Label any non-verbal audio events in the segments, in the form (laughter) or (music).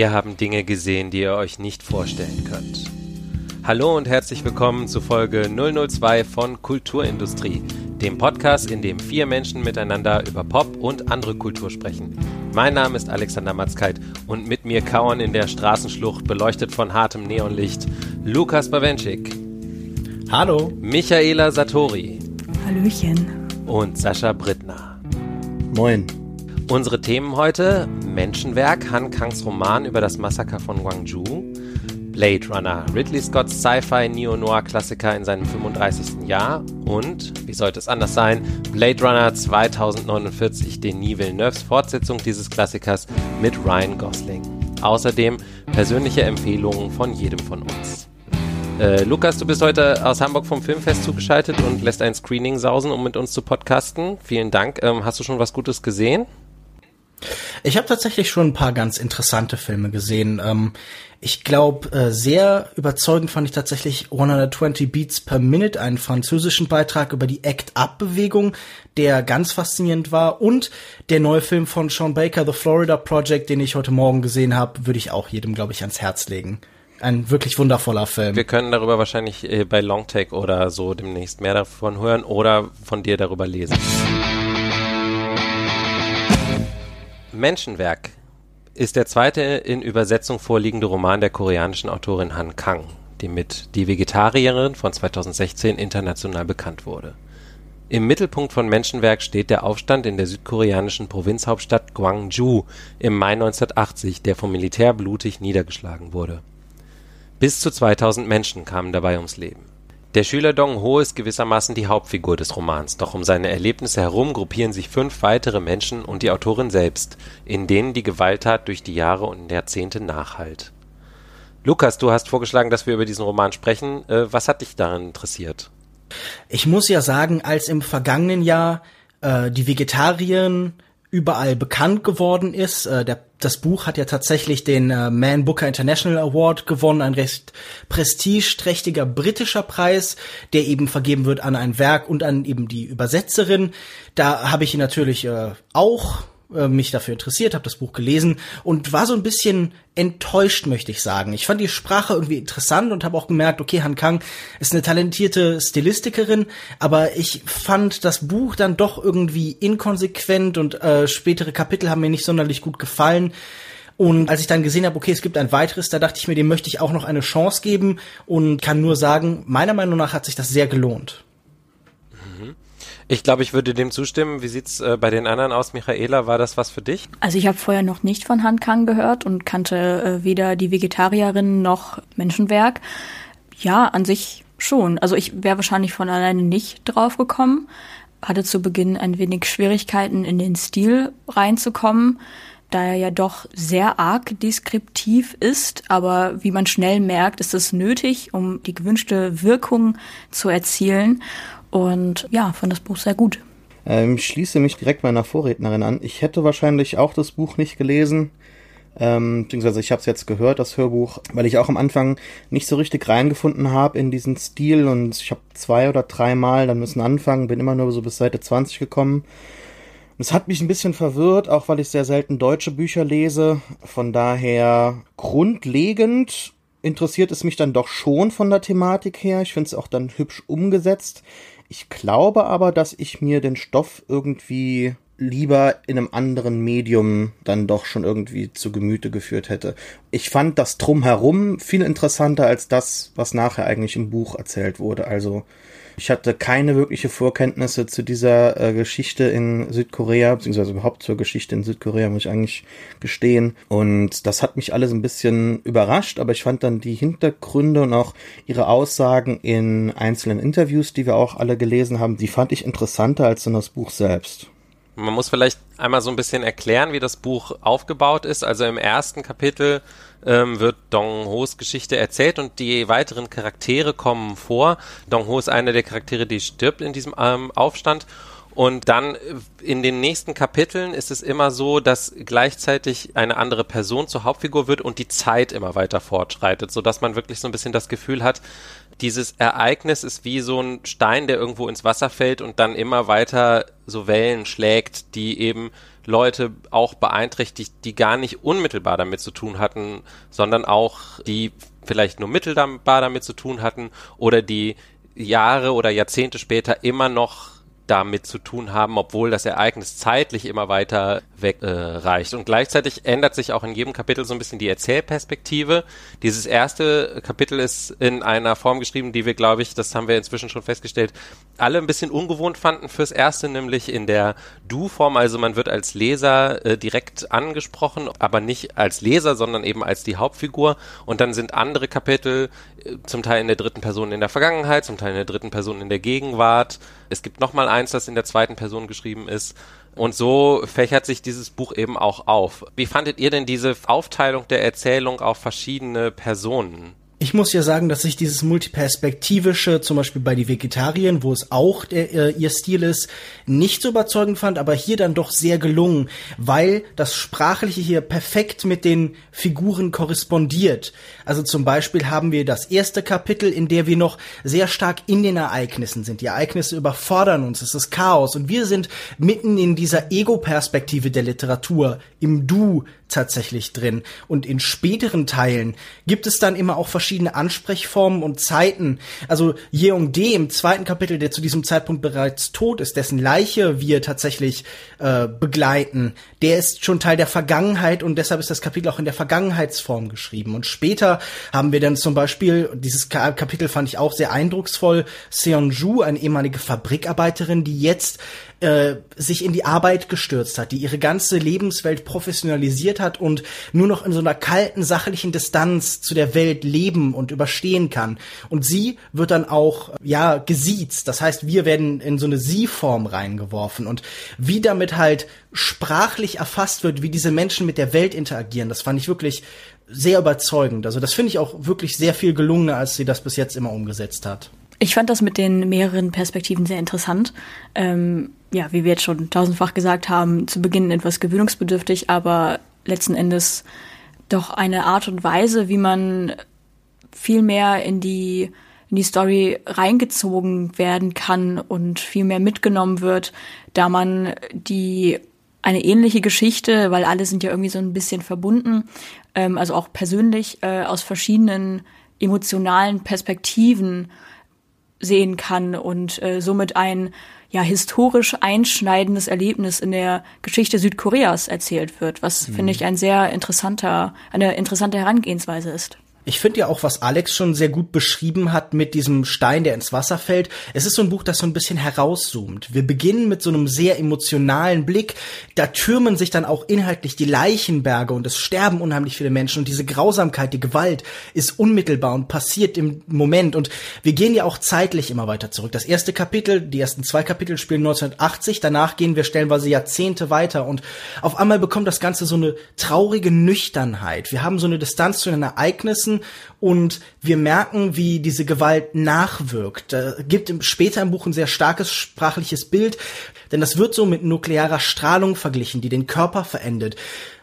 Wir haben Dinge gesehen, die ihr euch nicht vorstellen könnt. Hallo und herzlich willkommen zu Folge 002 von Kulturindustrie, dem Podcast, in dem vier Menschen miteinander über Pop und andere Kultur sprechen. Mein Name ist Alexander Matzkeit und mit mir kauern in der Straßenschlucht, beleuchtet von hartem Neonlicht, Lukas Bawenschik. Hallo. Michaela Satori. Hallöchen. Und Sascha Brittner. Moin. Unsere Themen heute: Menschenwerk, Han Kangs Roman über das Massaker von Gwangju, Blade Runner, Ridley Scotts Sci-Fi Neo-Noir-Klassiker in seinem 35. Jahr und, wie sollte es anders sein, Blade Runner 2049, Denis Villeneuves Fortsetzung dieses Klassikers mit Ryan Gosling. Außerdem persönliche Empfehlungen von jedem von uns. Äh, Lukas, du bist heute aus Hamburg vom Filmfest zugeschaltet und lässt ein Screening sausen, um mit uns zu podcasten. Vielen Dank. Ähm, hast du schon was Gutes gesehen? Ich habe tatsächlich schon ein paar ganz interessante Filme gesehen. Ähm, ich glaube, äh, sehr überzeugend fand ich tatsächlich 120 Beats per Minute, einen französischen Beitrag über die Act-Up-Bewegung, der ganz faszinierend war. Und der neue Film von Sean Baker, The Florida Project, den ich heute Morgen gesehen habe, würde ich auch jedem, glaube ich, ans Herz legen. Ein wirklich wundervoller Film. Wir können darüber wahrscheinlich äh, bei Longtake oder so demnächst mehr davon hören oder von dir darüber lesen. Menschenwerk ist der zweite in Übersetzung vorliegende Roman der koreanischen Autorin Han Kang, die mit Die Vegetarierin von 2016 international bekannt wurde. Im Mittelpunkt von Menschenwerk steht der Aufstand in der südkoreanischen Provinzhauptstadt Gwangju im Mai 1980, der vom Militär blutig niedergeschlagen wurde. Bis zu 2000 Menschen kamen dabei ums Leben der Schüler Dong-ho ist gewissermaßen die Hauptfigur des Romans, doch um seine Erlebnisse herum gruppieren sich fünf weitere Menschen und die Autorin selbst, in denen die Gewalttat durch die Jahre und Jahrzehnte nachhallt. Lukas, du hast vorgeschlagen, dass wir über diesen Roman sprechen. Äh, was hat dich daran interessiert? Ich muss ja sagen, als im vergangenen Jahr äh, die Vegetarierin überall bekannt geworden ist. Äh, der, das Buch hat ja tatsächlich den äh, Man Booker International Award gewonnen, ein recht prestigeträchtiger britischer Preis, der eben vergeben wird an ein Werk und an eben die Übersetzerin. Da habe ich ihn natürlich äh, auch äh, mich dafür interessiert, habe das Buch gelesen und war so ein bisschen enttäuscht, möchte ich sagen. Ich fand die Sprache irgendwie interessant und habe auch gemerkt, okay, Han Kang ist eine talentierte Stilistikerin, aber ich fand das Buch dann doch irgendwie inkonsequent und äh, spätere Kapitel haben mir nicht sonderlich gut gefallen. Und als ich dann gesehen habe, okay, es gibt ein weiteres, da dachte ich mir, dem möchte ich auch noch eine Chance geben und kann nur sagen, meiner Meinung nach hat sich das sehr gelohnt. Ich glaube, ich würde dem zustimmen. Wie sieht's äh, bei den anderen aus, Michaela? War das was für dich? Also ich habe vorher noch nicht von Han Kang gehört und kannte äh, weder die Vegetarierin noch Menschenwerk. Ja, an sich schon. Also ich wäre wahrscheinlich von alleine nicht drauf gekommen. Hatte zu Beginn ein wenig Schwierigkeiten, in den Stil reinzukommen, da er ja doch sehr arg deskriptiv ist. Aber wie man schnell merkt, ist es nötig, um die gewünschte Wirkung zu erzielen. Und ja, fand das Buch sehr gut. Ähm, ich schließe mich direkt meiner Vorrednerin an. Ich hätte wahrscheinlich auch das Buch nicht gelesen. Ähm, beziehungsweise ich habe es jetzt gehört, das Hörbuch, weil ich auch am Anfang nicht so richtig reingefunden habe in diesen Stil und ich habe zwei oder dreimal dann müssen anfangen, bin immer nur so bis Seite 20 gekommen. Es hat mich ein bisschen verwirrt, auch weil ich sehr selten deutsche Bücher lese. Von daher grundlegend interessiert es mich dann doch schon von der Thematik her. Ich finde es auch dann hübsch umgesetzt. Ich glaube aber, dass ich mir den Stoff irgendwie lieber in einem anderen Medium dann doch schon irgendwie zu Gemüte geführt hätte. Ich fand das drumherum viel interessanter als das, was nachher eigentlich im Buch erzählt wurde. Also ich hatte keine wirkliche Vorkenntnisse zu dieser äh, Geschichte in Südkorea, beziehungsweise überhaupt zur Geschichte in Südkorea, muss ich eigentlich gestehen. Und das hat mich alles ein bisschen überrascht, aber ich fand dann die Hintergründe und auch ihre Aussagen in einzelnen Interviews, die wir auch alle gelesen haben, die fand ich interessanter als in das Buch selbst. Man muss vielleicht einmal so ein bisschen erklären, wie das Buch aufgebaut ist. Also im ersten Kapitel ähm, wird Dong Ho's Geschichte erzählt und die weiteren Charaktere kommen vor. Dong Ho ist einer der Charaktere, die stirbt in diesem ähm, Aufstand. Und dann in den nächsten Kapiteln ist es immer so, dass gleichzeitig eine andere Person zur Hauptfigur wird und die Zeit immer weiter fortschreitet, so dass man wirklich so ein bisschen das Gefühl hat, dieses Ereignis ist wie so ein Stein, der irgendwo ins Wasser fällt und dann immer weiter so Wellen schlägt, die eben Leute auch beeinträchtigt, die gar nicht unmittelbar damit zu tun hatten, sondern auch die vielleicht nur mittelbar damit zu tun hatten oder die Jahre oder Jahrzehnte später immer noch damit zu tun haben, obwohl das Ereignis zeitlich immer weiter wegreicht. Äh, und gleichzeitig ändert sich auch in jedem Kapitel so ein bisschen die Erzählperspektive. Dieses erste Kapitel ist in einer Form geschrieben, die wir, glaube ich, das haben wir inzwischen schon festgestellt, alle ein bisschen ungewohnt fanden fürs erste, nämlich in der Du-Form. Also man wird als Leser äh, direkt angesprochen, aber nicht als Leser, sondern eben als die Hauptfigur. Und dann sind andere Kapitel äh, zum Teil in der dritten Person in der Vergangenheit, zum Teil in der dritten Person in der Gegenwart. Es gibt nochmal eins, das in der zweiten Person geschrieben ist. Und so fächert sich dieses Buch eben auch auf. Wie fandet ihr denn diese Aufteilung der Erzählung auf verschiedene Personen? Ich muss ja sagen, dass ich dieses multiperspektivische, zum Beispiel bei die Vegetariern, wo es auch der, äh, ihr Stil ist, nicht so überzeugend fand, aber hier dann doch sehr gelungen, weil das Sprachliche hier perfekt mit den Figuren korrespondiert. Also zum Beispiel haben wir das erste Kapitel, in der wir noch sehr stark in den Ereignissen sind. Die Ereignisse überfordern uns, es ist Chaos und wir sind mitten in dieser Ego-Perspektive der Literatur, im Du tatsächlich drin. Und in späteren Teilen gibt es dann immer auch verschiedene Ansprechformen und Zeiten. Also Yeong-de im zweiten Kapitel, der zu diesem Zeitpunkt bereits tot ist, dessen Leiche wir tatsächlich äh, begleiten, der ist schon Teil der Vergangenheit und deshalb ist das Kapitel auch in der Vergangenheitsform geschrieben. Und später haben wir dann zum Beispiel, dieses Kapitel fand ich auch sehr eindrucksvoll, Seonju, eine ehemalige Fabrikarbeiterin, die jetzt äh, sich in die Arbeit gestürzt hat, die ihre ganze Lebenswelt professionalisiert hat und nur noch in so einer kalten, sachlichen Distanz zu der Welt leben und überstehen kann. Und sie wird dann auch, ja, gesiezt. Das heißt, wir werden in so eine Sie-Form reingeworfen. Und wie damit halt sprachlich erfasst wird, wie diese Menschen mit der Welt interagieren, das fand ich wirklich sehr überzeugend. Also das finde ich auch wirklich sehr viel gelungener, als sie das bis jetzt immer umgesetzt hat. Ich fand das mit den mehreren Perspektiven sehr interessant. Ähm, ja, wie wir jetzt schon tausendfach gesagt haben, zu Beginn etwas gewöhnungsbedürftig, aber letzten Endes doch eine Art und Weise, wie man viel mehr in die in die Story reingezogen werden kann und viel mehr mitgenommen wird, da man die eine ähnliche Geschichte, weil alle sind ja irgendwie so ein bisschen verbunden, ähm, also auch persönlich äh, aus verschiedenen emotionalen Perspektiven sehen kann und äh, somit ein ja historisch einschneidendes Erlebnis in der Geschichte Südkoreas erzählt wird, was mhm. finde ich ein sehr interessanter eine interessante Herangehensweise ist. Ich finde ja auch, was Alex schon sehr gut beschrieben hat mit diesem Stein, der ins Wasser fällt. Es ist so ein Buch, das so ein bisschen herauszoomt. Wir beginnen mit so einem sehr emotionalen Blick. Da türmen sich dann auch inhaltlich die Leichenberge und es sterben unheimlich viele Menschen und diese Grausamkeit, die Gewalt ist unmittelbar und passiert im Moment. Und wir gehen ja auch zeitlich immer weiter zurück. Das erste Kapitel, die ersten zwei Kapitel spielen 1980. Danach gehen wir stellenweise Jahrzehnte weiter und auf einmal bekommt das Ganze so eine traurige Nüchternheit. Wir haben so eine Distanz zu den Ereignissen und wir merken, wie diese Gewalt nachwirkt. Da gibt später im Buch ein sehr starkes sprachliches Bild, denn das wird so mit nuklearer Strahlung verglichen, die den Körper verendet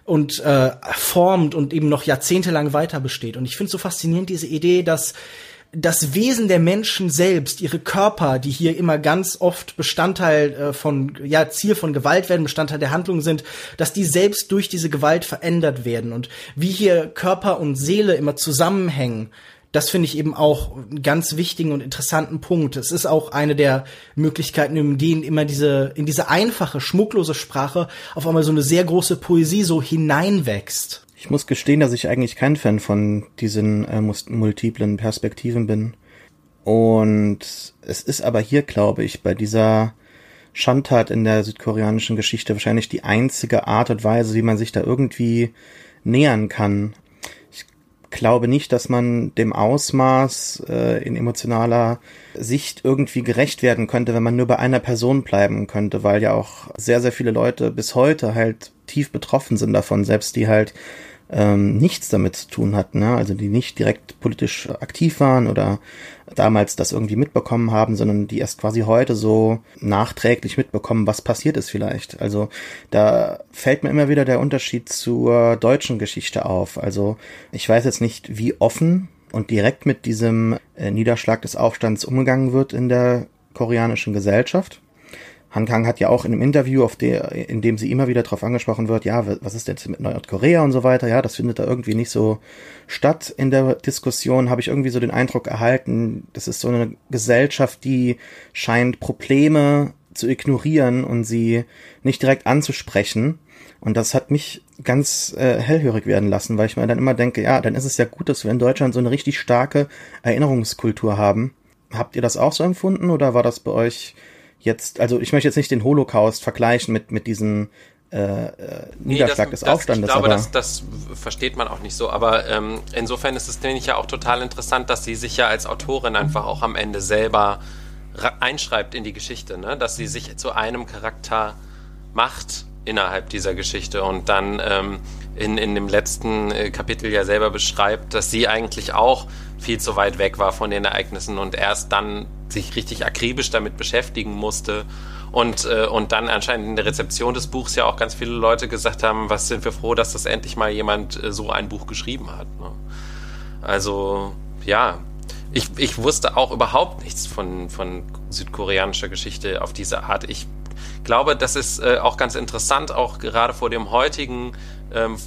und äh, formt und eben noch jahrzehntelang weiter besteht. Und ich finde so faszinierend diese Idee, dass das Wesen der Menschen selbst, ihre Körper, die hier immer ganz oft Bestandteil äh, von, ja, Ziel von Gewalt werden, Bestandteil der Handlung sind, dass die selbst durch diese Gewalt verändert werden und wie hier Körper und Seele immer zusammenhängen. Das finde ich eben auch einen ganz wichtigen und interessanten Punkt. Es ist auch eine der Möglichkeiten, in denen immer diese, in diese einfache, schmucklose Sprache auf einmal so eine sehr große Poesie so hineinwächst. Ich muss gestehen, dass ich eigentlich kein Fan von diesen äh, multiplen Perspektiven bin. Und es ist aber hier, glaube ich, bei dieser Schandtat in der südkoreanischen Geschichte wahrscheinlich die einzige Art und Weise, wie man sich da irgendwie nähern kann. Glaube nicht, dass man dem Ausmaß äh, in emotionaler Sicht irgendwie gerecht werden könnte, wenn man nur bei einer Person bleiben könnte, weil ja auch sehr, sehr viele Leute bis heute halt tief betroffen sind davon, selbst die halt ähm, nichts damit zu tun hatten, ne? also die nicht direkt politisch aktiv waren oder damals das irgendwie mitbekommen haben, sondern die erst quasi heute so nachträglich mitbekommen, was passiert ist vielleicht. Also da fällt mir immer wieder der Unterschied zur deutschen Geschichte auf. Also ich weiß jetzt nicht, wie offen und direkt mit diesem äh, Niederschlag des Aufstands umgegangen wird in der koreanischen Gesellschaft. Han Kang hat ja auch in einem Interview, auf der, in dem sie immer wieder darauf angesprochen wird, ja, was ist denn jetzt mit Nordkorea und so weiter, ja, das findet da irgendwie nicht so statt in der Diskussion, habe ich irgendwie so den Eindruck erhalten, das ist so eine Gesellschaft, die scheint Probleme zu ignorieren und sie nicht direkt anzusprechen. Und das hat mich ganz äh, hellhörig werden lassen, weil ich mir dann immer denke, ja, dann ist es ja gut, dass wir in Deutschland so eine richtig starke Erinnerungskultur haben. Habt ihr das auch so empfunden oder war das bei euch jetzt, also ich möchte jetzt nicht den Holocaust vergleichen mit, mit diesem äh, äh, Niederschlag nee, das, des Aufstandes. ich glaube, das, das versteht man auch nicht so. Aber ähm, insofern ist es, finde ich, ja auch total interessant, dass sie sich ja als Autorin einfach auch am Ende selber einschreibt in die Geschichte, ne? dass sie sich zu einem Charakter macht innerhalb dieser Geschichte und dann ähm, in, in dem letzten äh, Kapitel ja selber beschreibt, dass sie eigentlich auch viel zu weit weg war von den Ereignissen und erst dann sich richtig akribisch damit beschäftigen musste. Und, äh, und dann anscheinend in der Rezeption des Buchs ja auch ganz viele Leute gesagt haben, was sind wir froh, dass das endlich mal jemand äh, so ein Buch geschrieben hat. Ne? Also ja, ich, ich wusste auch überhaupt nichts von, von südkoreanischer Geschichte auf diese Art. Ich glaube, das ist äh, auch ganz interessant, auch gerade vor dem heutigen ähm,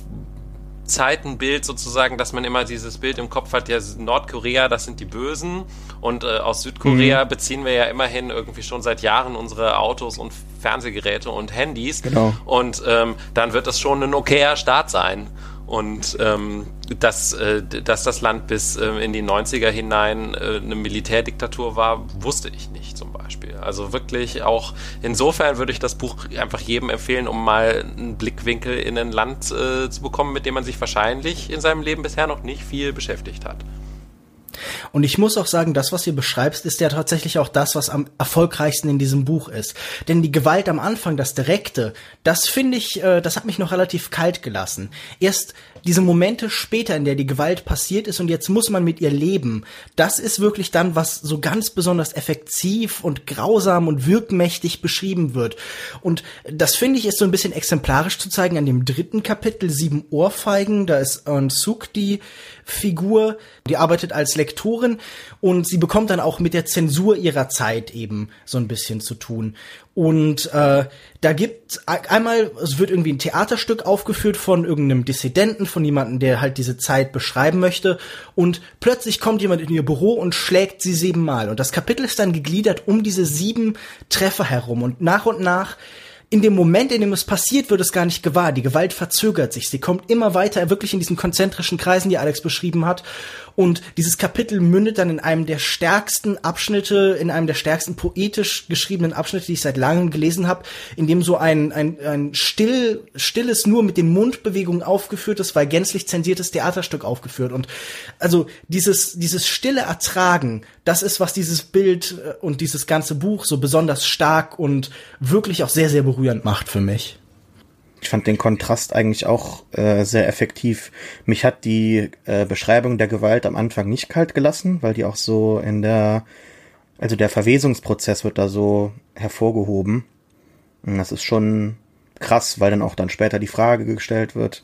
Zeitenbild sozusagen, dass man immer dieses Bild im Kopf hat, ja, Nordkorea, das sind die Bösen und äh, aus Südkorea mhm. beziehen wir ja immerhin irgendwie schon seit Jahren unsere Autos und Fernsehgeräte und Handys. Genau. Und ähm, dann wird das schon ein okayer Staat sein. Und ähm, dass, äh, dass das Land bis äh, in die 90er hinein äh, eine Militärdiktatur war, wusste ich nicht zum Beispiel. Also wirklich auch insofern würde ich das Buch einfach jedem empfehlen, um mal einen Blickwinkel in ein Land äh, zu bekommen, mit dem man sich wahrscheinlich in seinem Leben bisher noch nicht viel beschäftigt hat. Und ich muss auch sagen, das, was ihr beschreibst, ist ja tatsächlich auch das, was am erfolgreichsten in diesem Buch ist. Denn die Gewalt am Anfang, das Direkte, das finde ich, äh, das hat mich noch relativ kalt gelassen. Erst diese Momente später, in der die Gewalt passiert ist und jetzt muss man mit ihr leben, das ist wirklich dann, was so ganz besonders effektiv und grausam und wirkmächtig beschrieben wird. Und das finde ich ist so ein bisschen exemplarisch zu zeigen an dem dritten Kapitel, sieben Ohrfeigen, da ist Suk die Figur, die arbeitet als Lektorin und sie bekommt dann auch mit der Zensur ihrer Zeit eben so ein bisschen zu tun. Und äh, da gibt einmal, es wird irgendwie ein Theaterstück aufgeführt von irgendeinem Dissidenten, von jemandem, der halt diese Zeit beschreiben möchte. Und plötzlich kommt jemand in ihr Büro und schlägt sie siebenmal. Und das Kapitel ist dann gegliedert um diese sieben Treffer herum. Und nach und nach in dem Moment, in dem es passiert, wird es gar nicht gewahr. Die Gewalt verzögert sich. Sie kommt immer weiter, wirklich in diesen konzentrischen Kreisen, die Alex beschrieben hat. Und dieses Kapitel mündet dann in einem der stärksten Abschnitte, in einem der stärksten poetisch geschriebenen Abschnitte, die ich seit langem gelesen habe, in dem so ein, ein, ein still, stilles, nur mit den Mundbewegungen aufgeführtes, weil gänzlich zensiertes Theaterstück aufgeführt. Und also dieses, dieses stille Ertragen, das ist, was dieses Bild äh, und dieses ganze Buch so besonders stark und wirklich auch sehr, sehr berührend macht für mich. Ich fand den Kontrast eigentlich auch äh, sehr effektiv. Mich hat die äh, Beschreibung der Gewalt am Anfang nicht kalt gelassen, weil die auch so in der, also der Verwesungsprozess wird da so hervorgehoben. Und das ist schon krass, weil dann auch dann später die Frage gestellt wird,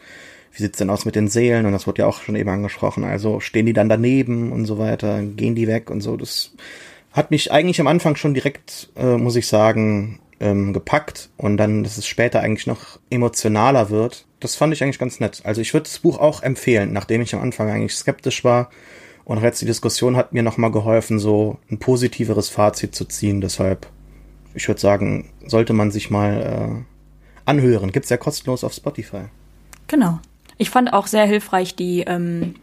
wie sieht's denn aus mit den Seelen? Und das wurde ja auch schon eben angesprochen. Also stehen die dann daneben und so weiter, gehen die weg und so. Das hat mich eigentlich am Anfang schon direkt, äh, muss ich sagen, ähm, gepackt und dann, dass es später eigentlich noch emotionaler wird. Das fand ich eigentlich ganz nett. Also ich würde das Buch auch empfehlen, nachdem ich am Anfang eigentlich skeptisch war. Und jetzt die Diskussion hat mir nochmal geholfen, so ein positiveres Fazit zu ziehen. Deshalb, ich würde sagen, sollte man sich mal äh, anhören. Gibt's ja kostenlos auf Spotify. Genau. Ich fand auch sehr hilfreich die ähm,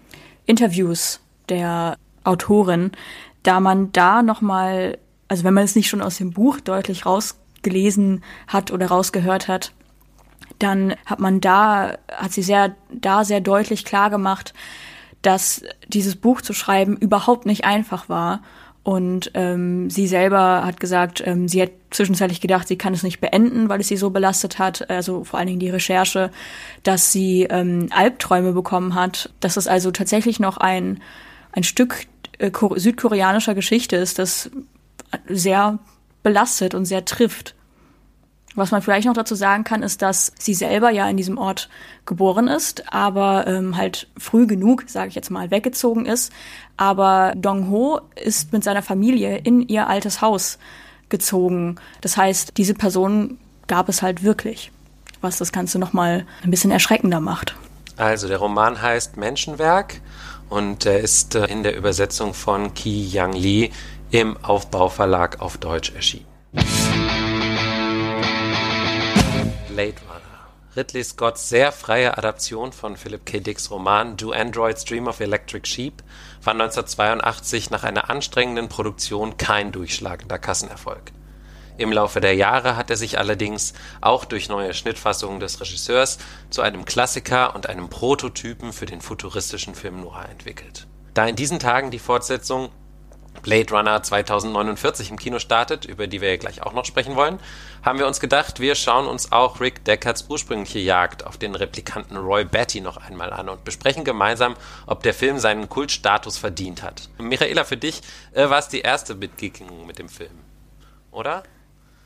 Interviews der Autorin, da man da nochmal, also wenn man es nicht schon aus dem Buch deutlich raus gelesen hat oder rausgehört hat, dann hat man da, hat sie sehr, da sehr deutlich klar gemacht, dass dieses Buch zu schreiben überhaupt nicht einfach war. Und ähm, sie selber hat gesagt, ähm, sie hat zwischenzeitlich gedacht, sie kann es nicht beenden, weil es sie so belastet hat, also vor allen Dingen die Recherche, dass sie ähm, Albträume bekommen hat, dass es also tatsächlich noch ein, ein Stück äh, südkoreanischer Geschichte ist, das sehr belastet und sehr trifft. Was man vielleicht noch dazu sagen kann, ist, dass sie selber ja in diesem Ort geboren ist, aber ähm, halt früh genug, sage ich jetzt mal, weggezogen ist. Aber Dong Ho ist mit seiner Familie in ihr altes Haus gezogen. Das heißt, diese Person gab es halt wirklich, was das Ganze noch mal ein bisschen erschreckender macht. Also der Roman heißt Menschenwerk und er ist äh, in der Übersetzung von Ki Yang Lee im Aufbauverlag auf Deutsch erschienen. Blade Runner. Ridley Scotts sehr freie Adaption von Philip K. Dicks Roman Do Androids Dream of Electric Sheep war 1982 nach einer anstrengenden Produktion kein durchschlagender Kassenerfolg. Im Laufe der Jahre hat er sich allerdings auch durch neue Schnittfassungen des Regisseurs zu einem Klassiker und einem Prototypen für den futuristischen Film noir entwickelt. Da in diesen Tagen die Fortsetzung Blade Runner 2049 im Kino startet, über die wir ja gleich auch noch sprechen wollen, haben wir uns gedacht, wir schauen uns auch Rick Deckards ursprüngliche Jagd auf den Replikanten Roy Batty noch einmal an und besprechen gemeinsam, ob der Film seinen Kultstatus verdient hat. Michaela, für dich äh, war es die erste Begegnung mit dem Film, oder?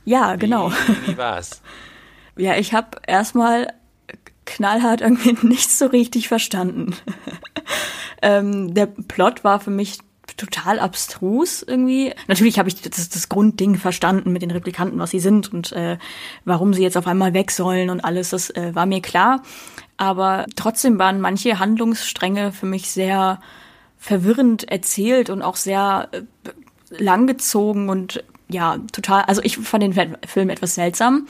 Ja, genau. Wie, wie war's? (laughs) ja, ich habe erstmal knallhart irgendwie (laughs) nichts so richtig verstanden. (laughs) ähm, der Plot war für mich total abstrus irgendwie. Natürlich habe ich das, das Grundding verstanden mit den Replikanten, was sie sind und äh, warum sie jetzt auf einmal weg sollen und alles, das äh, war mir klar. Aber trotzdem waren manche Handlungsstränge für mich sehr verwirrend erzählt und auch sehr äh, langgezogen und ja, total, also ich fand den Film etwas seltsam.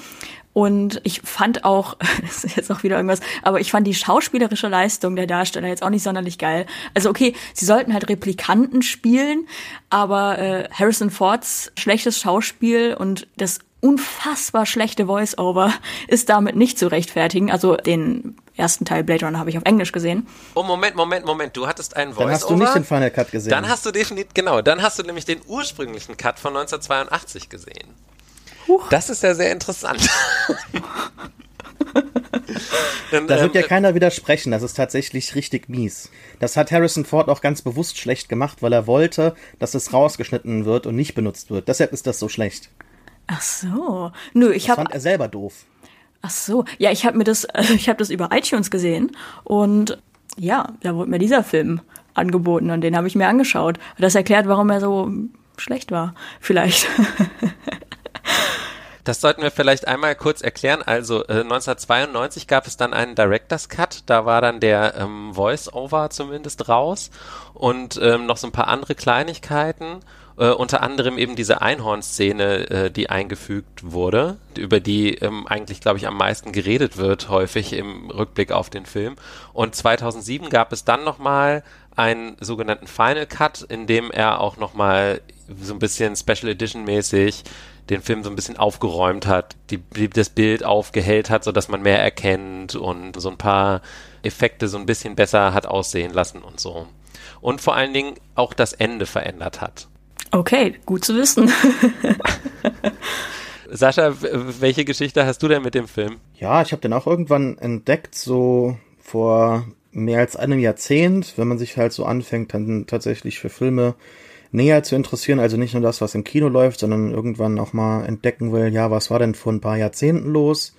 Und ich fand auch, (laughs) das ist jetzt auch wieder irgendwas, aber ich fand die schauspielerische Leistung der Darsteller jetzt auch nicht sonderlich geil. Also okay, sie sollten halt Replikanten spielen, aber äh, Harrison Fords schlechtes Schauspiel und das unfassbar schlechte Voice-Over ist damit nicht zu rechtfertigen. Also den ersten Teil Blade Runner habe ich auf Englisch gesehen. Oh, Moment, Moment, Moment. Du hattest einen Voice-Over. Dann hast du nicht den Final Cut gesehen. Dann hast du definitiv, genau, dann hast du nämlich den ursprünglichen Cut von 1982 gesehen. Huch. Das ist ja sehr interessant. (laughs) Dann, da wird ähm, ja keiner widersprechen, das ist tatsächlich richtig mies. Das hat Harrison Ford auch ganz bewusst schlecht gemacht, weil er wollte, dass es rausgeschnitten wird und nicht benutzt wird. Deshalb ist das so schlecht. Ach so. Nö, ich habe fand er selber doof. Ach so. Ja, ich habe mir das (laughs) ich habe das über iTunes gesehen und ja, da wurde mir dieser Film angeboten und den habe ich mir angeschaut. Das erklärt, warum er so schlecht war, vielleicht. (laughs) Das sollten wir vielleicht einmal kurz erklären. Also äh, 1992 gab es dann einen Director's Cut, da war dann der ähm, Voice-Over zumindest raus und ähm, noch so ein paar andere Kleinigkeiten. Äh, unter anderem eben diese Einhorn-Szene, äh, die eingefügt wurde, über die ähm, eigentlich, glaube ich, am meisten geredet wird, häufig im Rückblick auf den Film. Und 2007 gab es dann nochmal einen sogenannten Final Cut, in dem er auch nochmal so ein bisschen Special Edition mäßig den Film so ein bisschen aufgeräumt hat, die, das Bild aufgehellt hat, so dass man mehr erkennt und so ein paar Effekte so ein bisschen besser hat aussehen lassen und so. Und vor allen Dingen auch das Ende verändert hat. Okay, gut zu wissen. (laughs) Sascha, welche Geschichte hast du denn mit dem Film? Ja, ich habe den auch irgendwann entdeckt, so vor mehr als einem Jahrzehnt, wenn man sich halt so anfängt, dann tatsächlich für Filme näher zu interessieren, also nicht nur das, was im Kino läuft, sondern irgendwann auch mal entdecken will, ja, was war denn vor ein paar Jahrzehnten los?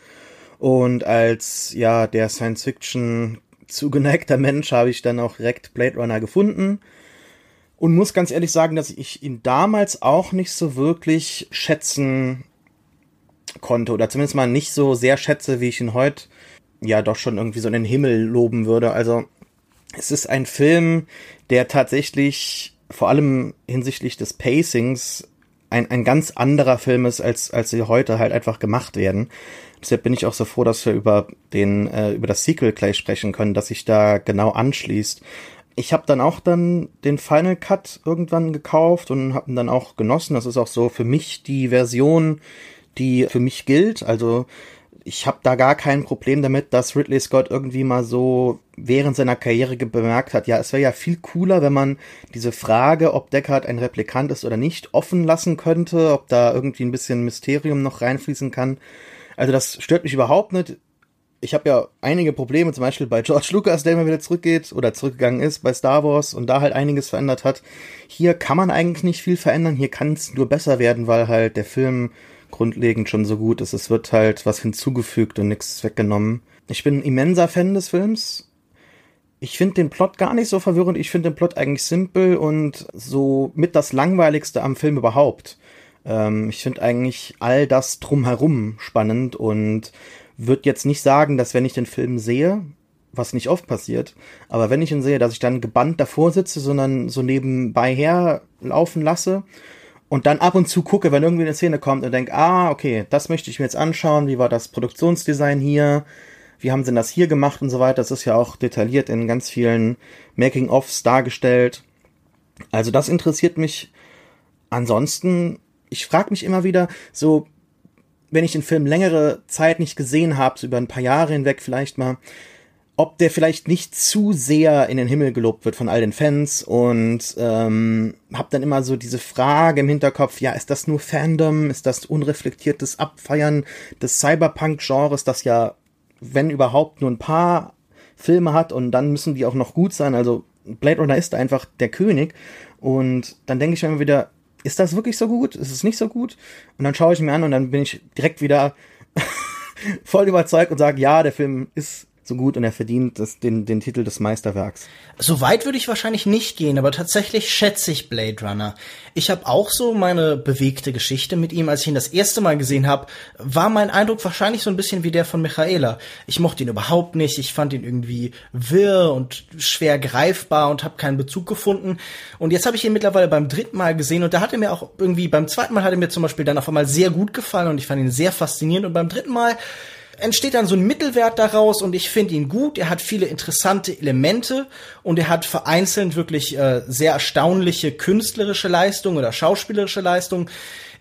Und als ja der Science Fiction zugeneigter (laughs) Mensch habe ich dann auch direkt Blade Runner gefunden und muss ganz ehrlich sagen, dass ich ihn damals auch nicht so wirklich schätzen konnte oder zumindest mal nicht so sehr schätze, wie ich ihn heute ja doch schon irgendwie so in den Himmel loben würde. Also es ist ein Film, der tatsächlich vor allem hinsichtlich des Pacings ein, ein ganz anderer Film ist, als, als sie heute halt einfach gemacht werden. Deshalb bin ich auch so froh, dass wir über den, äh, über das Sequel gleich sprechen können, dass sich da genau anschließt. Ich habe dann auch dann den Final Cut irgendwann gekauft und habe ihn dann auch genossen. Das ist auch so für mich die Version, die für mich gilt. Also ich habe da gar kein Problem damit, dass Ridley Scott irgendwie mal so während seiner Karriere bemerkt hat, ja, es wäre ja viel cooler, wenn man diese Frage, ob Deckard ein Replikant ist oder nicht, offen lassen könnte, ob da irgendwie ein bisschen Mysterium noch reinfließen kann. Also das stört mich überhaupt nicht. Ich habe ja einige Probleme, zum Beispiel bei George Lucas, der immer wieder zurückgeht oder zurückgegangen ist bei Star Wars und da halt einiges verändert hat. Hier kann man eigentlich nicht viel verändern, hier kann es nur besser werden, weil halt der Film grundlegend schon so gut ist. Es wird halt was hinzugefügt und nichts weggenommen. Ich bin ein immenser Fan des Films. Ich finde den Plot gar nicht so verwirrend. Ich finde den Plot eigentlich simpel und so mit das langweiligste am Film überhaupt. Ähm, ich finde eigentlich all das drumherum spannend und würde jetzt nicht sagen, dass wenn ich den Film sehe, was nicht oft passiert, aber wenn ich ihn sehe, dass ich dann gebannt davor sitze, sondern so nebenbei herlaufen lasse und dann ab und zu gucke, wenn irgendwie eine Szene kommt und denke, ah, okay, das möchte ich mir jetzt anschauen, wie war das Produktionsdesign hier, wie haben sie das hier gemacht und so weiter. Das ist ja auch detailliert in ganz vielen Making-ofs dargestellt. Also das interessiert mich. Ansonsten, ich frage mich immer wieder, so, wenn ich den Film längere Zeit nicht gesehen habe, so über ein paar Jahre hinweg vielleicht mal, ob der vielleicht nicht zu sehr in den Himmel gelobt wird von all den Fans und ähm, habe dann immer so diese Frage im Hinterkopf, ja, ist das nur Fandom, ist das unreflektiertes Abfeiern des Cyberpunk-Genres, das ja, wenn überhaupt, nur ein paar Filme hat und dann müssen die auch noch gut sein, also Blade Runner ist einfach der König und dann denke ich mir immer wieder, ist das wirklich so gut? Ist es nicht so gut? Und dann schaue ich mir an und dann bin ich direkt wieder (laughs) voll überzeugt und sage, ja, der Film ist so gut und er verdient das, den, den Titel des Meisterwerks. So weit würde ich wahrscheinlich nicht gehen, aber tatsächlich schätze ich Blade Runner. Ich habe auch so meine bewegte Geschichte mit ihm. Als ich ihn das erste Mal gesehen habe, war mein Eindruck wahrscheinlich so ein bisschen wie der von Michaela. Ich mochte ihn überhaupt nicht. Ich fand ihn irgendwie wirr und schwer greifbar und habe keinen Bezug gefunden. Und jetzt habe ich ihn mittlerweile beim dritten Mal gesehen und da hat er mir auch irgendwie, beim zweiten Mal hat er mir zum Beispiel dann auf einmal sehr gut gefallen und ich fand ihn sehr faszinierend. Und beim dritten Mal entsteht dann so ein Mittelwert daraus und ich finde ihn gut. Er hat viele interessante Elemente und er hat vereinzelt wirklich äh, sehr erstaunliche künstlerische Leistung oder schauspielerische Leistung.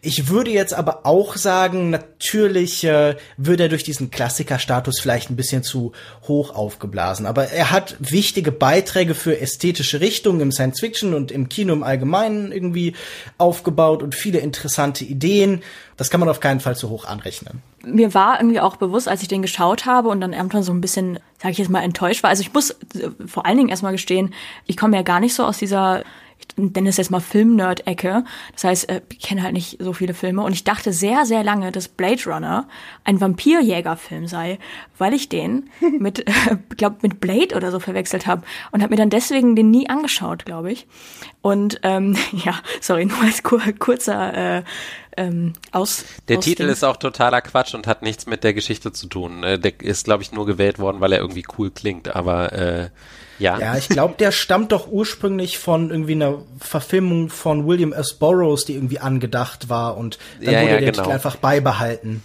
Ich würde jetzt aber auch sagen, natürlich äh, würde er durch diesen Klassikerstatus vielleicht ein bisschen zu hoch aufgeblasen. Aber er hat wichtige Beiträge für ästhetische Richtungen im Science Fiction und im Kino im Allgemeinen irgendwie aufgebaut und viele interessante Ideen. Das kann man auf keinen Fall zu hoch anrechnen. Mir war irgendwie auch bewusst, als ich den geschaut habe und dann irgendwann so ein bisschen, sage ich jetzt mal, enttäuscht war. Also ich muss äh, vor allen Dingen erstmal gestehen, ich komme ja gar nicht so aus dieser ich nenne es jetzt mal Film-Nerd-Ecke. Das heißt, äh, ich kenne halt nicht so viele Filme. Und ich dachte sehr, sehr lange, dass Blade Runner ein Vampirjäger-Film sei, weil ich den (laughs) mit, äh, glaub, mit Blade oder so verwechselt habe und habe mir dann deswegen den nie angeschaut, glaube ich. Und ähm, (laughs) ja, sorry, nur als kur kurzer äh, ähm, aus. Der aus Titel ist auch totaler Quatsch und hat nichts mit der Geschichte zu tun. Äh, der ist, glaube ich, nur gewählt worden, weil er irgendwie cool klingt. Aber äh, ja. Ja, ich glaube, der stammt doch ursprünglich von irgendwie einer Verfilmung von William S. Burroughs, die irgendwie angedacht war und dann ja, wurde ja, der genau. Titel einfach beibehalten.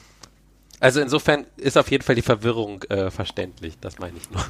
Also insofern ist auf jeden Fall die Verwirrung äh, verständlich, das meine ich nur.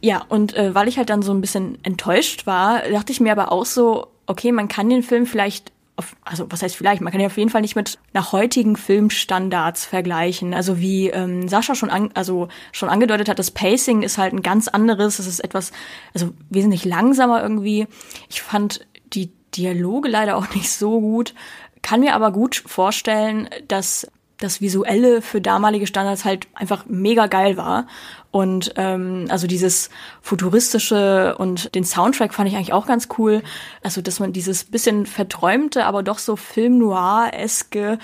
Ja, und äh, weil ich halt dann so ein bisschen enttäuscht war, dachte ich mir aber auch so, okay, man kann den Film vielleicht auf, also was heißt vielleicht, man kann ihn auf jeden Fall nicht mit nach heutigen Filmstandards vergleichen. Also wie ähm, Sascha schon an, also schon angedeutet hat, das Pacing ist halt ein ganz anderes. Es ist etwas, also wesentlich langsamer irgendwie. Ich fand die Dialoge leider auch nicht so gut, kann mir aber gut vorstellen, dass das Visuelle für damalige Standards halt einfach mega geil war. Und ähm, also dieses futuristische und den Soundtrack fand ich eigentlich auch ganz cool. Also dass man dieses bisschen verträumte, aber doch so Film Noir-eske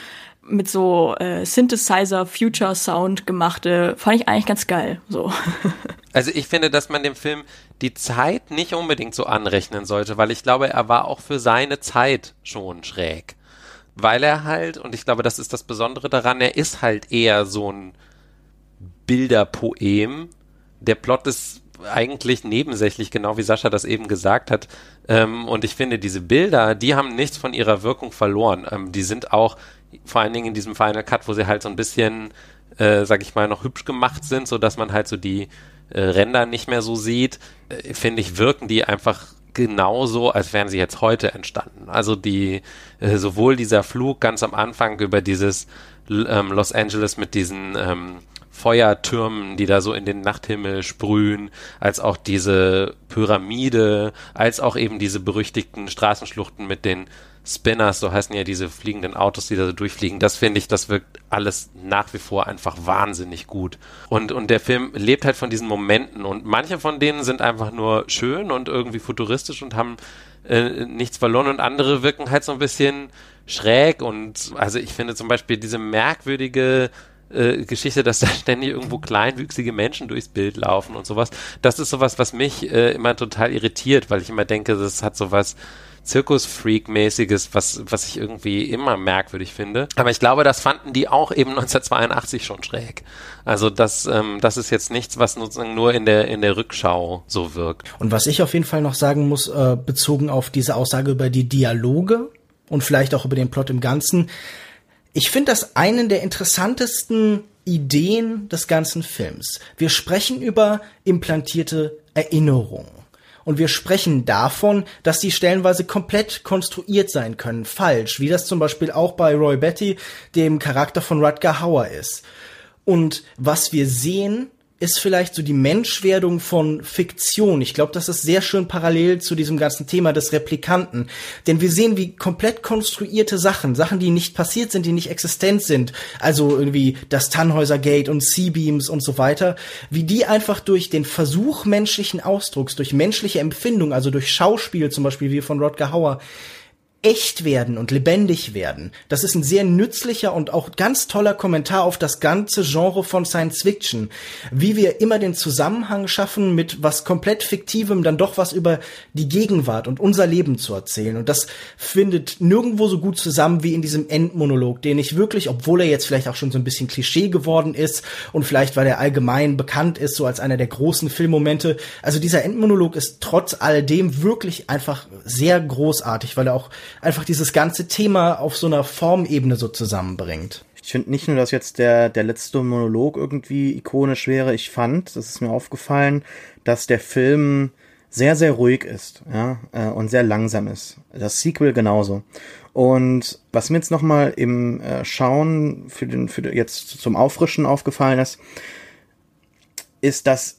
mit so äh, Synthesizer Future Sound gemachte, fand ich eigentlich ganz geil. So. (laughs) Also ich finde, dass man dem Film die Zeit nicht unbedingt so anrechnen sollte, weil ich glaube, er war auch für seine Zeit schon schräg weil er halt, und ich glaube, das ist das Besondere daran, er ist halt eher so ein Bilderpoem. Der Plot ist eigentlich nebensächlich, genau wie Sascha das eben gesagt hat. Ähm, und ich finde, diese Bilder, die haben nichts von ihrer Wirkung verloren. Ähm, die sind auch vor allen Dingen in diesem Final Cut, wo sie halt so ein bisschen, äh, sag ich mal, noch hübsch gemacht sind, so dass man halt so die äh, Ränder nicht mehr so sieht, äh, finde ich, wirken die einfach genauso, als wären sie jetzt heute entstanden. Also die äh, sowohl dieser Flug ganz am Anfang über dieses ähm, Los Angeles mit diesen ähm, Feuertürmen, die da so in den Nachthimmel sprühen, als auch diese Pyramide, als auch eben diese berüchtigten Straßenschluchten mit den Spinners, so heißen ja diese fliegenden Autos, die da so durchfliegen, das finde ich, das wirkt alles nach wie vor einfach wahnsinnig gut. Und, und der Film lebt halt von diesen Momenten und manche von denen sind einfach nur schön und irgendwie futuristisch und haben äh, nichts verloren und andere wirken halt so ein bisschen schräg und also ich finde zum Beispiel diese merkwürdige äh, Geschichte, dass da ständig irgendwo kleinwüchsige Menschen durchs Bild laufen und sowas. Das ist sowas, was mich äh, immer total irritiert, weil ich immer denke, das hat sowas Zirkus-Freak-mäßiges, was, was ich irgendwie immer merkwürdig finde. Aber ich glaube, das fanden die auch eben (laughs) 1982 schon schräg. Also das, ähm, das ist jetzt nichts, was sozusagen nur in der, in der Rückschau so wirkt. Und was ich auf jeden Fall noch sagen muss, äh, bezogen auf diese Aussage über die Dialoge und vielleicht auch über den Plot im Ganzen, ich finde das einen der interessantesten Ideen des ganzen Films. Wir sprechen über implantierte Erinnerungen. Und wir sprechen davon, dass die stellenweise komplett konstruiert sein können, falsch, wie das zum Beispiel auch bei Roy Betty, dem Charakter von Rutger Hauer ist. Und was wir sehen, ist vielleicht so die Menschwerdung von Fiktion. Ich glaube, das ist sehr schön parallel zu diesem ganzen Thema des Replikanten. Denn wir sehen, wie komplett konstruierte Sachen, Sachen, die nicht passiert sind, die nicht existent sind, also irgendwie das Tannhäuser Gate und Seabeams und so weiter, wie die einfach durch den Versuch menschlichen Ausdrucks, durch menschliche Empfindung, also durch Schauspiel zum Beispiel wie von Rodger Hauer, echt werden und lebendig werden. Das ist ein sehr nützlicher und auch ganz toller Kommentar auf das ganze Genre von Science Fiction. Wie wir immer den Zusammenhang schaffen, mit was komplett Fiktivem dann doch was über die Gegenwart und unser Leben zu erzählen. Und das findet nirgendwo so gut zusammen wie in diesem Endmonolog, den ich wirklich, obwohl er jetzt vielleicht auch schon so ein bisschen Klischee geworden ist und vielleicht, weil er allgemein bekannt ist, so als einer der großen Filmmomente. Also dieser Endmonolog ist trotz alledem wirklich einfach sehr großartig, weil er auch einfach dieses ganze Thema auf so einer Formebene so zusammenbringt. Ich finde nicht nur, dass jetzt der, der letzte Monolog irgendwie ikonisch wäre. Ich fand, das ist mir aufgefallen, dass der Film sehr, sehr ruhig ist, ja, äh, und sehr langsam ist. Das Sequel genauso. Und was mir jetzt nochmal im äh, Schauen für den, für jetzt zum Auffrischen aufgefallen ist, ist, dass